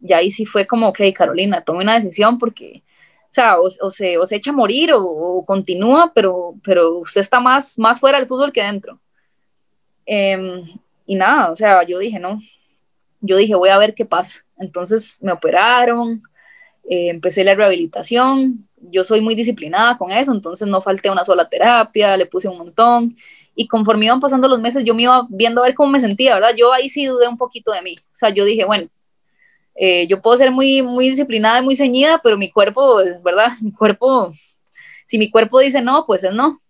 y ahí sí fue como, ok, Carolina, tome una decisión porque o sea, o, se, o se, echa a morir o, continúa, pero, pero usted está más, más fuera del fútbol que dentro. Em, y nada, o sea, yo dije, no, yo dije, voy a ver qué pasa. Entonces me operaron, eh, empecé la rehabilitación, yo soy muy disciplinada con eso, entonces no falté una sola terapia, le puse un montón. Y conforme iban pasando los meses, yo me iba viendo a ver cómo me sentía, ¿verdad? Yo ahí sí dudé un poquito de mí. O sea, yo dije, bueno, eh, yo puedo ser muy, muy disciplinada y muy ceñida, pero mi cuerpo, ¿verdad? Mi cuerpo, si mi cuerpo dice no, pues es no.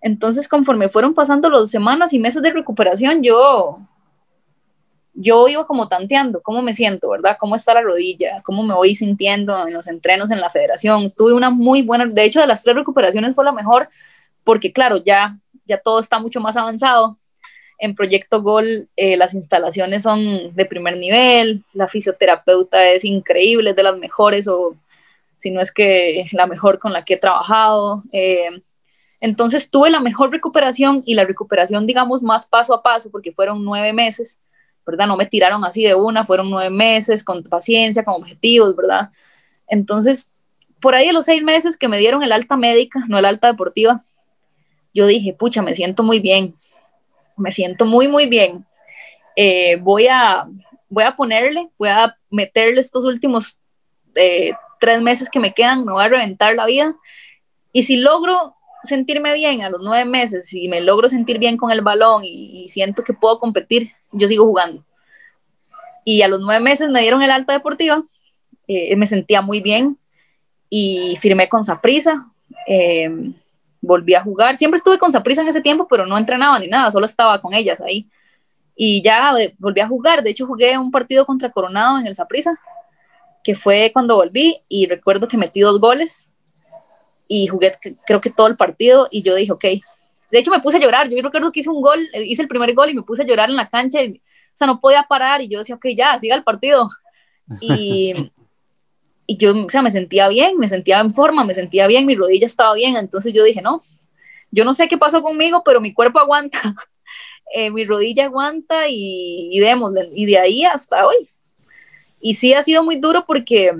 Entonces, conforme fueron pasando las semanas y meses de recuperación, yo, yo iba como tanteando cómo me siento, ¿verdad? ¿Cómo está la rodilla? ¿Cómo me voy sintiendo en los entrenos en la federación? Tuve una muy buena, de hecho, de las tres recuperaciones fue la mejor, porque claro, ya, ya todo está mucho más avanzado en Proyecto Gol eh, las instalaciones son de primer nivel, la fisioterapeuta es increíble, es de las mejores o si no es que la mejor con la que he trabajado. Eh, entonces tuve la mejor recuperación y la recuperación, digamos, más paso a paso, porque fueron nueve meses, ¿verdad? No me tiraron así de una, fueron nueve meses con paciencia, con objetivos, ¿verdad? Entonces, por ahí de los seis meses que me dieron el alta médica, no el alta deportiva, yo dije, pucha, me siento muy bien, me siento muy, muy bien. Eh, voy, a, voy a ponerle, voy a meterle estos últimos eh, tres meses que me quedan, me voy a reventar la vida. Y si logro sentirme bien a los nueve meses, si me logro sentir bien con el balón y, siento que puedo competir, yo sigo jugando. Y a los nueve meses me dieron el alta deportiva, eh, me sentía muy bien y firmé con Saprisa volví a jugar. Siempre estuve con Saprisa en ese tiempo, pero no entrenaba ni nada, solo estaba con ellas ahí. Y ya eh, volví a jugar. De hecho, jugué un partido contra Coronado en el Saprisa, que fue cuando volví y recuerdo que metí dos goles y jugué creo que todo el partido y yo dije, ok. De hecho, me puse a llorar. Yo recuerdo que hice un gol, eh, hice el primer gol y me puse a llorar en la cancha. Y, o sea, no podía parar y yo decía, ok, ya, siga el partido. (laughs) Y, y yo, o sea, me sentía bien, me sentía en forma, me sentía bien, mi rodilla estaba bien, entonces yo dije, no, yo no sé qué pasó conmigo, pero mi cuerpo aguanta, (laughs) eh, mi rodilla aguanta y, y y de ahí hasta hoy. Y sí ha sido muy duro porque,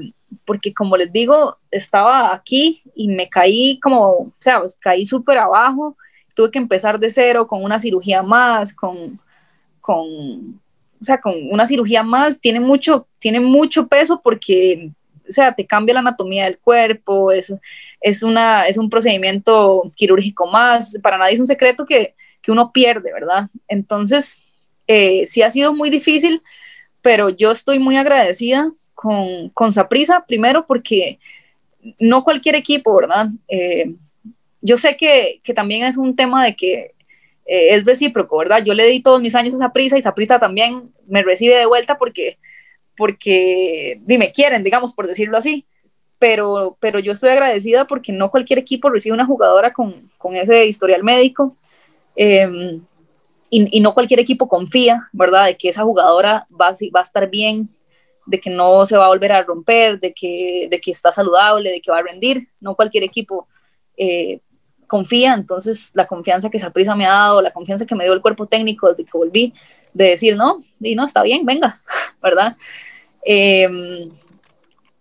porque como les digo, estaba aquí y me caí como, o sea, pues, caí súper abajo, tuve que empezar de cero con una cirugía más, con, con, o sea, con una cirugía más, tiene mucho, tiene mucho peso porque, o sea, te cambia la anatomía del cuerpo, es, es, una, es un procedimiento quirúrgico más, para nadie es un secreto que, que uno pierde, ¿verdad? Entonces, eh, sí ha sido muy difícil, pero yo estoy muy agradecida con, con Saprisa, primero porque no cualquier equipo, ¿verdad? Eh, yo sé que, que, también es un tema de que eh, es recíproco, ¿verdad? Yo le di todos mis años a Saprisa y Saprisa también me recibe de vuelta porque, porque me quieren, digamos, por decirlo así. Pero, pero yo estoy agradecida porque no cualquier equipo recibe una jugadora con, con ese historial médico. Eh, y, no cualquier equipo confía, ¿verdad? De que esa jugadora va, va a estar bien, de que no se va a volver a romper, de que, de que está saludable, de que va a rendir. No cualquier equipo eh, confía, entonces la confianza que Saprisa me ha dado, la confianza que me dio el cuerpo técnico desde que volví, de decir, no, y no, está bien, venga, (laughs) ¿verdad? Em,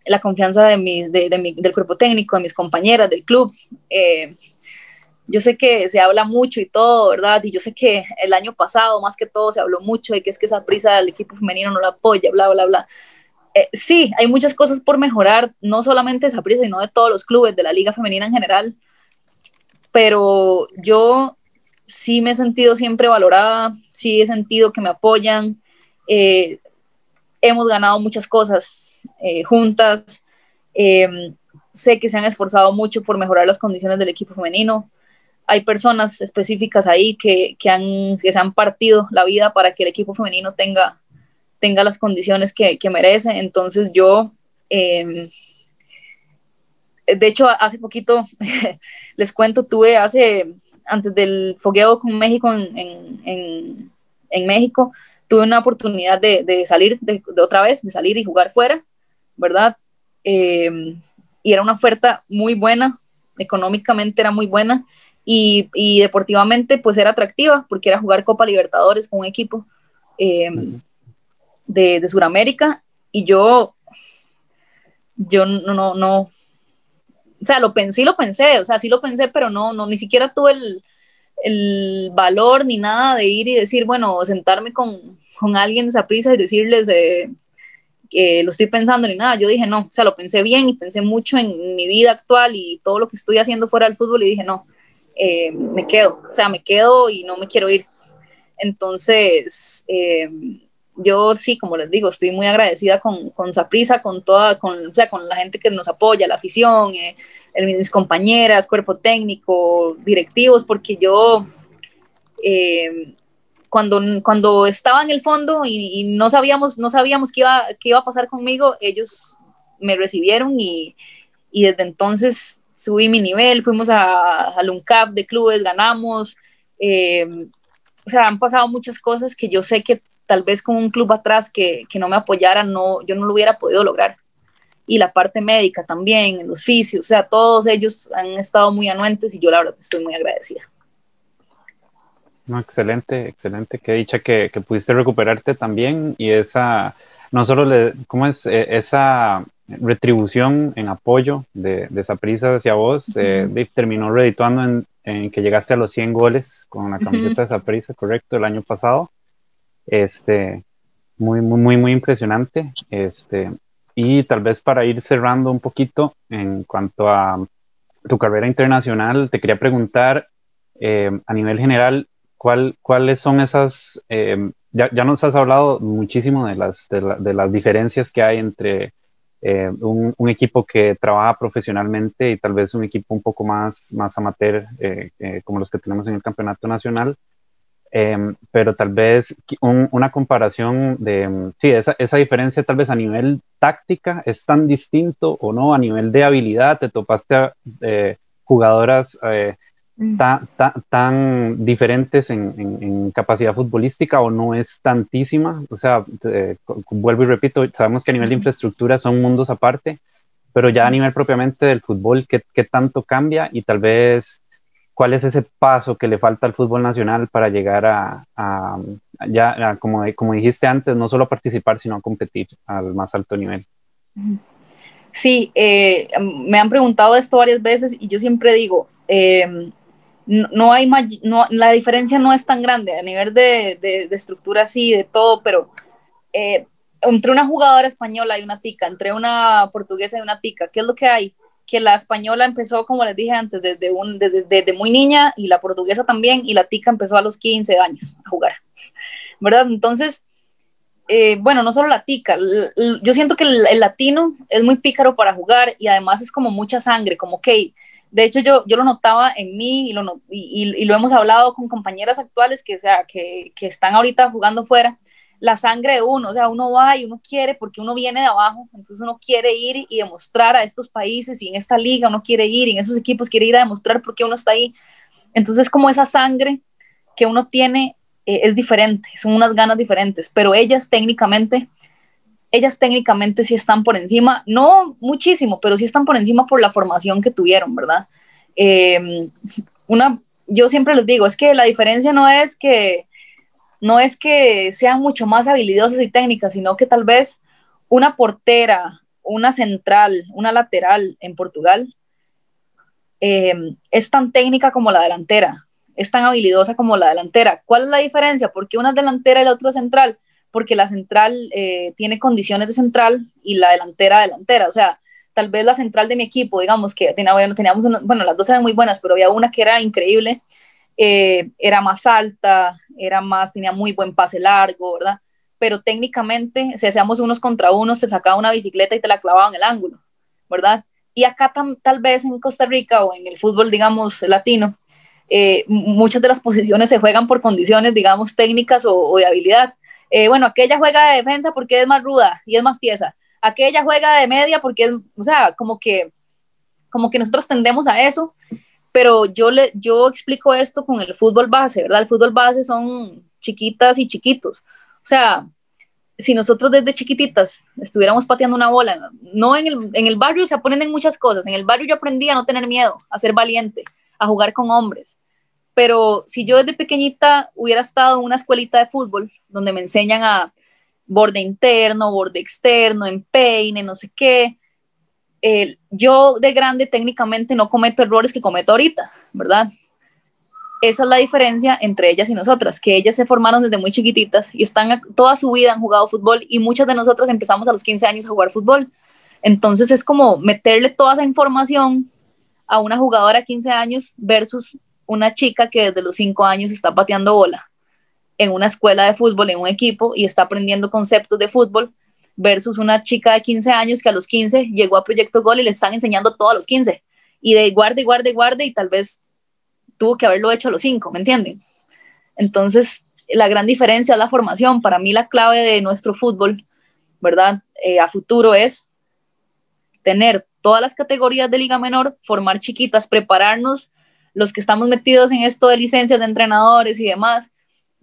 la confianza de mis, de, de mi, del cuerpo técnico, de mis compañeras, del club. Eh, yo sé que se habla mucho y todo, ¿verdad? Y yo sé que el año pasado, más que todo, se habló mucho de que es que esa prisa del equipo femenino no la apoya, bla, bla, bla. Eh, sí, hay muchas cosas por mejorar, no solamente esa prisa, sino de todos los clubes, de la liga femenina en general. Pero yo sí me he sentido siempre valorada, sí he sentido que me apoyan. Eh, hemos ganado muchas cosas eh, juntas. sé que se han esforzado mucho por mejorar las condiciones del equipo femenino hay personas específicas ahí que, que, han, que se han partido la vida para que el equipo femenino tenga, tenga las condiciones que, que merece. Entonces yo, em, de hecho, hace poquito, (laughs) les cuento, tuve hace, antes del fogueo con México en, en, en, México, tuve una oportunidad de, de salir de, otra vez, de salir y jugar fuera, ¿verdad? Em, y era una oferta muy buena, económicamente era muy buena y, deportivamente pues era atractiva porque era jugar Copa Libertadores con un equipo eh, de, de Sudamérica y yo, yo no, no, no, o sea, lo pensé, lo pensé, o sea, sí lo pensé, pero no, no, ni siquiera tuve el, el valor ni nada de ir y decir, bueno, sentarme con, con alguien de prisa y decirles que lo estoy pensando ni nada. Yo dije, no, o sea, lo pensé bien y pensé mucho en mi vida actual y todo lo que estoy haciendo fuera del fútbol y dije, no, eh, me quedo, o sea, me quedo y no me quiero ir. Entonces, eh, yo sí, como les digo, estoy muy agradecida con, con con toda, con, o sea, con la gente que nos apoya, la afición, eh, mis compañeras, cuerpo técnico, directivos, porque yo, cuando, cuando estaba en el fondo y, no sabíamos, no sabíamos qué iba, qué iba a pasar conmigo, ellos me recibieron y, y desde entonces subí mi nivel, fuimos a, al UNCAP de clubes, ganamos. Eh, o sea, han pasado muchas cosas que yo sé que tal vez con un club atrás que, que, no me apoyara, no, yo no lo hubiera podido lograr. Y la parte médica también, los fisios, o sea, todos ellos han estado muy anuentes y yo la verdad estoy muy agradecida. No, excelente, excelente. Qué dicha que, que pudiste recuperarte también y esa, no solo, le, ¿cómo es? E, esa retribución en apoyo de, esa prisa hacia vos. Eh, terminó redituando en, que llegaste a los 100 goles con la camiseta de esa prisa, correcto, el año pasado. Este, muy, muy, muy, impresionante. Este, y tal vez para ir cerrando un poquito en cuanto a tu carrera internacional, te quería preguntar eh, a nivel general, ¿cuál, ¿cuáles son esas... Eh, ya, ya, nos has hablado muchísimo de las, de las diferencias que hay entre eh, un, equipo que trabaja profesionalmente y tal vez un equipo un poco más, más amateur, eh, como los que tenemos en el campeonato nacional. Em, pero tal vez una comparación de, sí, esa, esa, diferencia tal vez a nivel táctica es tan distinto o no, a nivel de habilidad, te topaste a jugadoras mm. tan, diferentes en, capacidad futbolística o no es tantísima. O sea, vuelvo y repito, sabemos que a nivel de infraestructura son mundos aparte, pero ya a nivel propiamente del fútbol, ¿qué, qué tanto cambia? Y tal vez cuál es ese paso que le falta al fútbol nacional para llegar a, ya, como, como dijiste antes, no solo a participar, sino a competir al más alto nivel. Sí, eh, me han preguntado esto varias veces y yo siempre digo, em, no, hay, no, la diferencia no es tan grande a nivel de, de, estructura, sí, de todo, pero eh, entre una jugadora española y una tica, entre una portuguesa y una tica, ¿qué es lo que hay? Que la española empezó, como les dije antes, desde, un, desde, muy niña y la portuguesa también, y la tica empezó a los 15 años a jugar, (laughs) ¿verdad? Entonces, eh, bueno, no solo la tica, yo siento que el, latino es muy pícaro para jugar y además es como mucha sangre, como que, de hecho yo, yo lo notaba en mí y lo, y, lo hemos hablado con compañeras actuales que, sea, que, que están ahorita jugando fuera, la sangre de uno, o sea, uno va y uno quiere porque uno viene de abajo, entonces uno quiere ir y demostrar a estos países y en esta liga uno quiere ir y en esos equipos quiere ir a demostrar por qué uno está ahí. Entonces como esa sangre que uno tiene eh, es diferente, son unas ganas diferentes, pero ellas técnicamente, ellas técnicamente sí están por encima, no muchísimo, pero sí están por encima por la formación que tuvieron, ¿verdad? Em, una, yo siempre les digo, es que la diferencia no es que no es que sean mucho más habilidosas y técnicas, sino que tal vez una portera, una central, una lateral en Portugal em, es tan técnica como la delantera, es tan habilidosa como la delantera. ¿Cuál es la diferencia? Porque una es delantera y la otra central? Porque la central eh, tiene condiciones de central y la delantera delantera. O sea, tal vez la central de mi equipo, digamos que teníamos, bueno, las dos eran muy buenas, pero había una que era increíble, eh, era más alta, era más, tenía muy buen pase largo, ¿verdad? Pero técnicamente, si hacíamos unos contra unos, te sacaba una bicicleta y te la clavaba en el ángulo, ¿verdad? Y acá tal vez en Costa Rica o en el fútbol, digamos, latino, eh, muchas de las posiciones se juegan por condiciones, digamos, técnicas o, de habilidad. Eh, bueno, aquella juega de defensa porque es más ruda y es más tiesa. Aquella juega de media porque es, o sea, como que, como que nosotros tendemos a eso pero yo, le, yo explico esto con el fútbol base, ¿verdad? El fútbol base son chiquitas y chiquitos. O sea, si nosotros desde chiquititas estuviéramos pateando una bola, no en el, en el barrio se aprenden muchas cosas. En el barrio yo aprendí a no tener miedo, a ser valiente, a jugar con hombres. Pero si yo desde pequeñita hubiera estado en una escuelita de fútbol donde me enseñan a borde interno, borde externo, empeine, no sé qué, yo de grande técnicamente no cometo errores que cometo ahorita, ¿verdad? Esa es la diferencia entre ellas y nosotras, que ellas se formaron desde muy chiquititas y están toda su vida han jugado fútbol y muchas de nosotras empezamos a los 15 años a jugar fútbol. Entonces es como meterle toda esa información a una jugadora de 15 años versus una chica que desde los 5 años está pateando bola en una escuela de fútbol, en un equipo y está aprendiendo conceptos de fútbol versus una chica de 15 años que a los 15 llegó a Proyecto Gol y le están enseñando todo a los 15. Y de guarde, guarde, guarde y tal vez tuvo que haberlo hecho a los 5, ¿me entienden? Entonces, la gran diferencia es la formación. Para mí la clave de nuestro fútbol, ¿verdad? Eh, a futuro es tener todas las categorías de liga menor, formar chiquitas, prepararnos los que estamos metidos en esto de licencias de entrenadores y demás,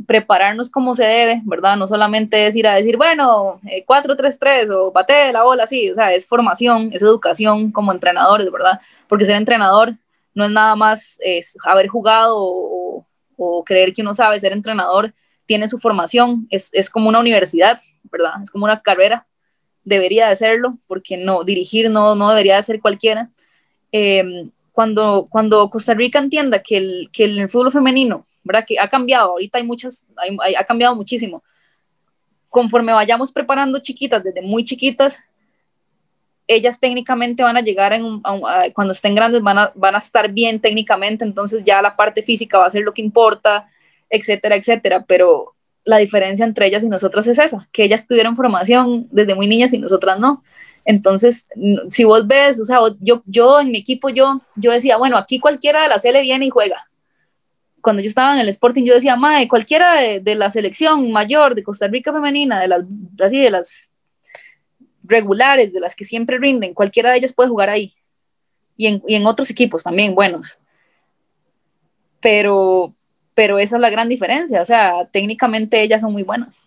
prepararnos como se debe, ¿verdad? No solamente es ir a decir, bueno, 4-3-3 eh, o patee la bola, así, o sea, es formación, es educación como entrenadores, ¿verdad? Porque ser entrenador no es nada más es haber jugado o, creer que uno sabe, ser entrenador tiene su formación, es, es, como una universidad, ¿verdad? Es como una carrera, debería de serlo, porque no, dirigir no, no debería de ser cualquiera. Em, cuando, cuando Costa Rica entienda que el, que el fútbol femenino ¿verdad? Que ha cambiado, ahorita hay muchas, ha cambiado muchísimo. Conforme vayamos preparando chiquitas, desde muy chiquitas, ellas técnicamente van a llegar en cuando estén grandes van a, van a estar bien técnicamente, entonces ya la parte física va a ser lo que importa, etcétera, etcétera, pero la diferencia entre ellas y nosotras es esa, que ellas tuvieron formación desde muy niñas y nosotras no. Entonces, si vos ves, o sea, yo, yo en mi equipo, yo, yo decía, bueno, aquí cualquiera de la le viene y juega, cuando yo estaba en el Sporting, yo decía, mae, cualquiera de, la selección mayor de Costa Rica femenina, de las, así, de las regulares, de las que siempre rinden, cualquiera de ellas puede jugar ahí. Y en, y en otros equipos también buenos. pero, pero esa es la gran diferencia, o sea, técnicamente ellas son muy buenas.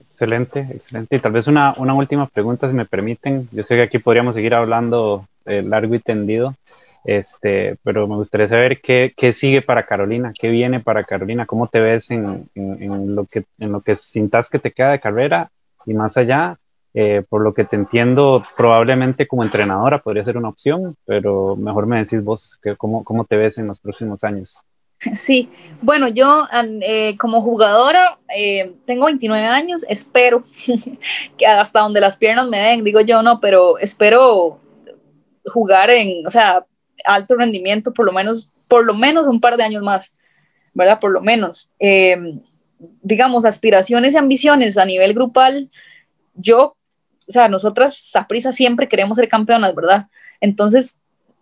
Excelente, excelente. Y tal vez una, una última pregunta, si me permiten. Yo sé que aquí podríamos seguir hablando eh, largo y tendido, este, pero me gustaría saber qué, qué, sigue para Carolina, qué viene para Carolina, cómo te ves en, en, lo, que, en lo que sintas que te queda de carrera y más allá. Eh, por lo que te entiendo, probablemente como entrenadora podría ser una opción, pero mejor me decís vos que cómo, cómo te ves en los próximos años. Sí, bueno, yo eh, como jugadora eh, tengo 29 años, espero (laughs) que hasta donde las piernas me den, digo yo no, pero espero jugar en, o sea, alto rendimiento por lo menos, por lo menos un par de años más, ¿verdad? Por lo menos. Eh, digamos, aspiraciones y ambiciones a nivel grupal, yo, o sea, nosotras, a siempre queremos ser campeonas, ¿verdad? Entonces,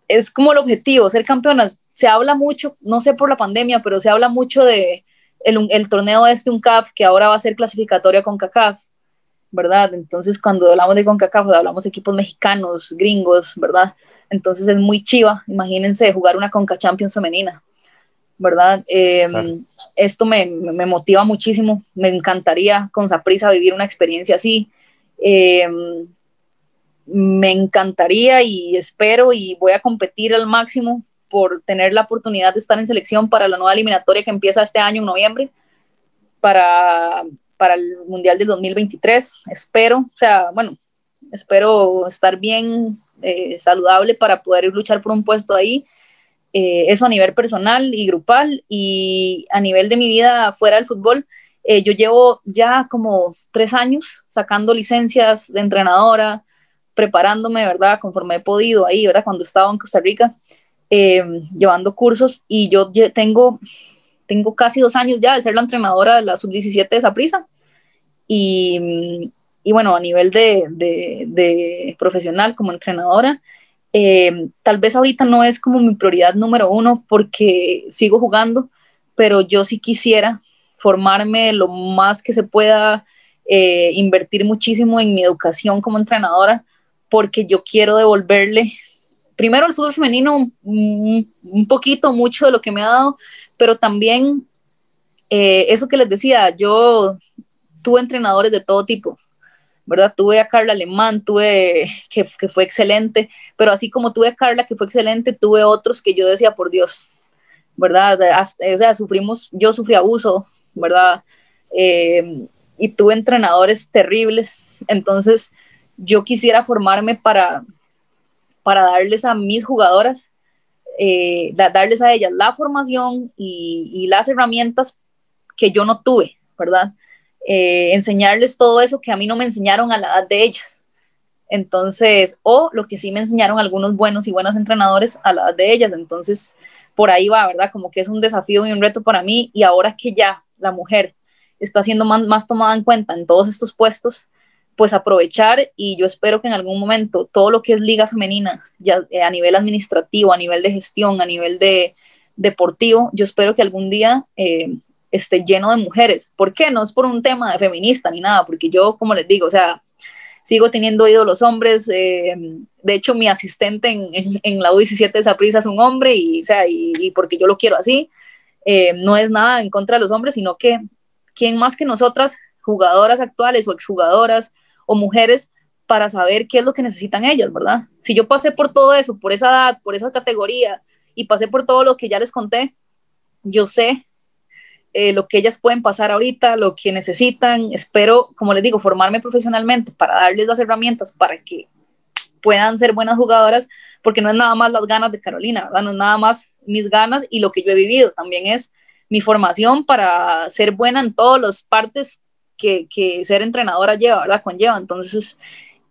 es como el objetivo, ser campeonas. Se habla mucho, no sé por la pandemia, pero se habla mucho de el, el torneo este, un CAF, que ahora va a ser clasificatoria con CACAF, ¿verdad? Entonces, cuando hablamos de CONCACAF, hablamos de equipos mexicanos, gringos, ¿verdad? Entonces es muy chiva, imagínense jugar una Conca Champions femenina, ¿verdad? Em, esto me, me, motiva muchísimo, me encantaría con Saprisa vivir una experiencia así. Eh, me encantaría y espero y voy a competir al máximo por tener la oportunidad de estar en selección para la nueva eliminatoria que empieza este año en noviembre, para, para el Mundial del 2023. Espero, o sea, bueno, espero estar bien eh, saludable para poder luchar por un puesto ahí. Eh, eso a nivel personal y grupal y a nivel de mi vida fuera del fútbol. Eh, yo llevo ya como tres años sacando licencias de entrenadora, preparándome, ¿verdad? Conforme he podido ahí, ¿verdad? Cuando estaba en Costa Rica, em, llevando cursos y yo tengo, tengo casi dos años ya de ser la entrenadora de la sub-17 de Saprisa. Y, y bueno, a nivel de, de, profesional como entrenadora, em, tal vez ahorita no es como mi prioridad número uno porque sigo jugando, pero yo sí quisiera formarme lo más que se pueda, eh, invertir muchísimo en mi educación como entrenadora porque yo quiero devolverle primero al fútbol femenino un, poquito, mucho de lo que me ha dado, pero también eh, eso que les decía, yo tuve entrenadores de todo tipo, ¿verdad? Tuve a Carla Alemán, tuve que, que, fue excelente, pero así como tuve a Carla que fue excelente, tuve otros que yo decía, por Dios, ¿verdad? o sea, sufrimos, yo sufrí abuso, ¿verdad? Eh, y tuve entrenadores terribles, entonces yo quisiera formarme para, para darles a mis jugadoras, eh, darles a ellas la formación y, las herramientas que yo no tuve, ¿verdad? Eh, enseñarles todo eso que a mí no me enseñaron a la edad de ellas. Entonces, o lo que sí me enseñaron algunos buenos y buenos entrenadores a la edad de ellas. Entonces, por ahí va, ¿verdad? Como que es un desafío y un reto para mí. Y ahora que ya la mujer está siendo más, más tomada en cuenta en todos estos puestos, pues aprovechar y yo espero que en algún momento todo lo que es liga femenina, ya eh, a nivel administrativo, a nivel de gestión, a nivel de deportivo, yo espero que algún día eh, esté lleno de mujeres. ¿Por qué? No es por un tema de feminista ni nada, porque yo, como les digo, o sea, sigo teniendo ídolos hombres. Eh, de hecho, mi asistente en, la U17 de Saprissa es un hombre y, o sea, y, porque yo lo quiero así. no es nada en contra de los hombres, sino que quién más que nosotras, jugadoras actuales o exjugadoras o mujeres para saber qué es lo que necesitan ellas, ¿verdad? Si yo pasé por todo eso, por esa edad, por esa categoría y pasé por todo lo que ya les conté, yo sé eh, lo que ellas pueden pasar ahorita, lo que necesitan. Espero, como les digo, formarme profesionalmente para darles las herramientas para que puedan ser buenas jugadoras, porque no es nada más las ganas de Carolina, ¿verdad? No es nada más mis ganas y lo que yo he vivido, también es mi formación para ser buena en todas las partes que, ser entrenadora lleva, ¿verdad? Conlleva. Entonces,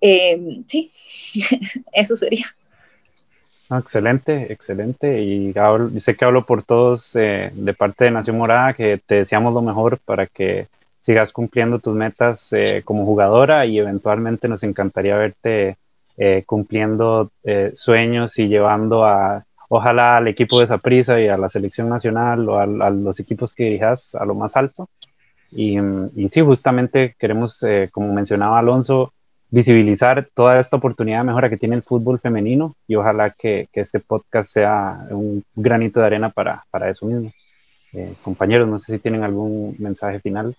eh, sí, (laughs) eso sería. Excelente, excelente. Y sé que hablo por todos eh, de parte de Nación Morada, que te deseamos lo mejor para que sigas cumpliendo tus metas eh, como jugadora y eventualmente nos encantaría verte cumpliendo sueños y llevando a, ojalá al equipo de Saprissa y a la selección nacional o a, a los equipos que dirijas a lo más alto. Y, y sí, justamente queremos, eh, como mencionaba Alonso, visibilizar toda esta oportunidad de mejora que tiene el fútbol femenino y ojalá que, este podcast sea un granito de arena para, para eso mismo. Eh, compañeros, no sé si tienen algún mensaje final.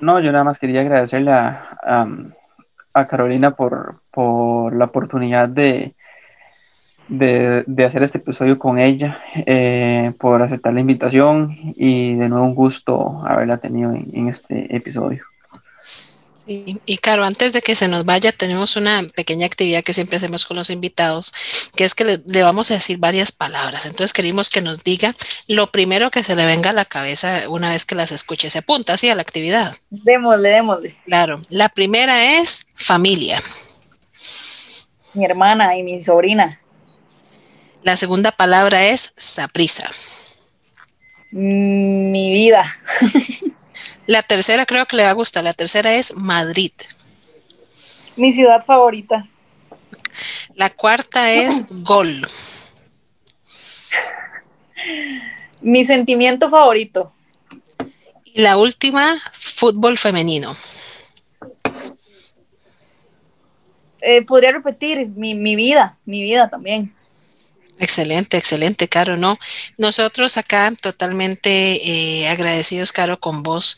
No, yo nada más quería agradecerle a, Carolina por, por, la oportunidad de, de, de, hacer este episodio con ella, eh, por aceptar la invitación y de nuevo un gusto haberla tenido en este episodio. Y, claro, antes de que se nos vaya, tenemos una pequeña actividad que siempre hacemos con los invitados, que es que le, vamos a decir varias palabras. Entonces queremos que nos diga lo primero que se le venga a la cabeza una vez que las escuche. Se apunta así a la actividad. Démosle, démosle. Claro, la primera es familia. Mi hermana y mi sobrina. La segunda palabra es saprisa. Mi vida. (laughs) La tercera creo que le va a gustar. La tercera es Madrid. Mi ciudad favorita. La cuarta es (clears throat) gol. Mi sentimiento favorito. Y la última, fútbol femenino. Eh, podría repetir mi, mi vida, mi vida también. Excelente, excelente, Caro. No, nosotros acá totalmente eh, agradecidos, Caro, con vos.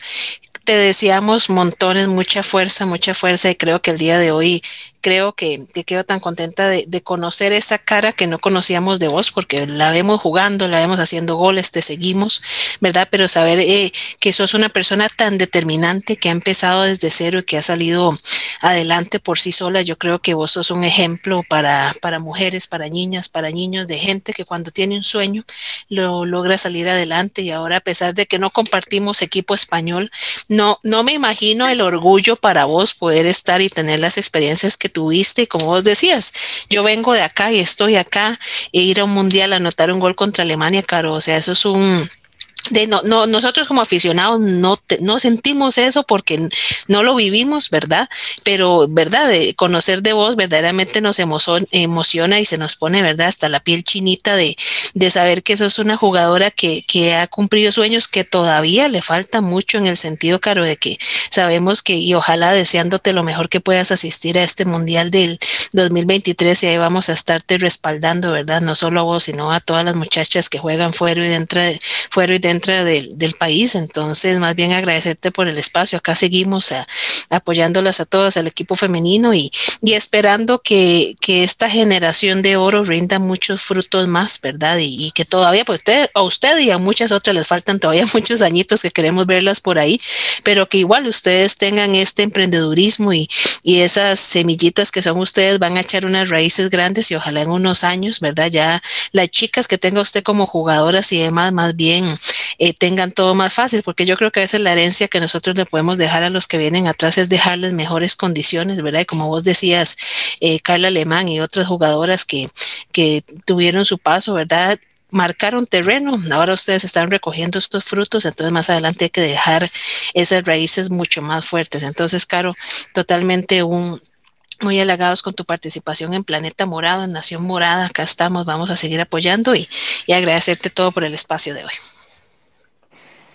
Te deseamos montones, mucha fuerza, mucha fuerza y creo que el día de hoy creo que, quedo tan contenta de, conocer esa cara que no conocíamos de vos, porque la vemos jugando, la vemos haciendo goles, te seguimos, ¿verdad? Pero saber eh, que sos una persona tan determinante que ha empezado desde cero y que ha salido adelante por sí sola, yo creo que vos sos un ejemplo para, para mujeres, para niñas, para niños, de gente que cuando tiene un sueño lo logra salir adelante y ahora a pesar de que no compartimos equipo español, no, no me imagino el orgullo para vos poder estar y tener las experiencias que tuviste, como vos decías, yo vengo de acá y estoy acá e ir a un mundial a anotar un gol contra Alemania, Caro, o sea, eso es un, de no, no, nosotros como aficionados no, no sentimos eso porque no lo vivimos, ¿verdad? Pero, ¿verdad? De conocer de vos verdaderamente nos emociona y se nos pone, ¿verdad? Hasta la piel chinita de, de saber que sos una jugadora que, que, ha cumplido sueños que todavía le falta mucho en el sentido, Caro, de que sabemos que y ojalá deseándote lo mejor que puedas asistir a este Mundial del 2023 y ahí vamos a estarte respaldando, ¿verdad? No solo a vos, sino a todas las muchachas que juegan fuera y dentro de, fuera y dentro del, país. Entonces, más bien agradecerte por el espacio. Acá seguimos apoyándolas a todas, al equipo femenino y, esperando que, esta generación de oro rinda muchos frutos más, ¿verdad? Y, que todavía, pues usted, a usted y a muchas otras les faltan todavía (laughs) muchos añitos que queremos verlas por ahí, pero que igual ustedes tengan este emprendedurismo y esas semillitas que son ustedes van a echar unas raíces grandes y ojalá en unos años, ¿verdad? Ya las chicas que tenga usted como jugadoras y demás, más bien eh, tengan todo más fácil, porque yo creo que esa es la herencia que nosotros le podemos dejar a los que vienen atrás, es dejarles mejores condiciones, ¿verdad? Y como vos decías, eh, Carla Alemán y otras jugadoras que, que tuvieron su paso, ¿verdad? marcaron terreno, ahora ustedes están recogiendo estos frutos, entonces más adelante hay que dejar esas raíces mucho más fuertes. Entonces, Caro, totalmente un, muy halagados con tu participación en Planeta Morado, en Nación Morada. Acá estamos, vamos a seguir apoyando y, y agradecerte todo por el espacio de hoy.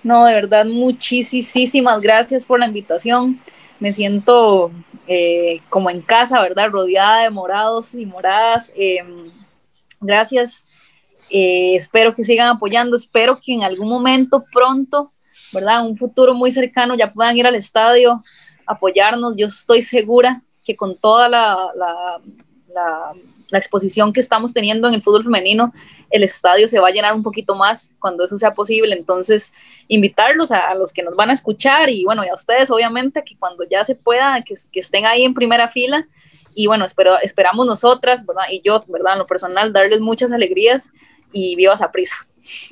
No, de verdad, muchísimas gracias por la invitación. Me siento eh, como en casa, ¿verdad? Rodeada de morados y moradas. Em, gracias. Eh, espero que sigan apoyando. Espero que en algún momento pronto, ¿verdad? Un futuro muy cercano ya puedan ir al estadio, apoyarnos. Yo estoy segura que con toda la, exposición que estamos teniendo en el fútbol femenino, el estadio se va a llenar un poquito más cuando eso sea posible. Entonces, invitarlos a, los que nos van a escuchar y bueno, y a ustedes obviamente que cuando ya se pueda, que, estén ahí en primera fila. Y bueno, espero, esperamos nosotras, ¿verdad? Y yo, ¿verdad? En lo personal, darles muchas alegrías y viva esa prisa.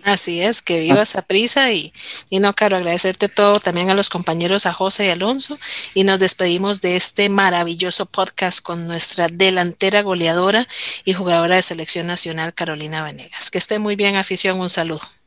Así es, que vivas a prisa y, y no, quiero agradecerte todo también a los compañeros, a José y Alonso, y nos despedimos de este maravilloso podcast con nuestra delantera goleadora y jugadora de selección nacional, Carolina Venegas. Que esté muy bien, afición, un saludo.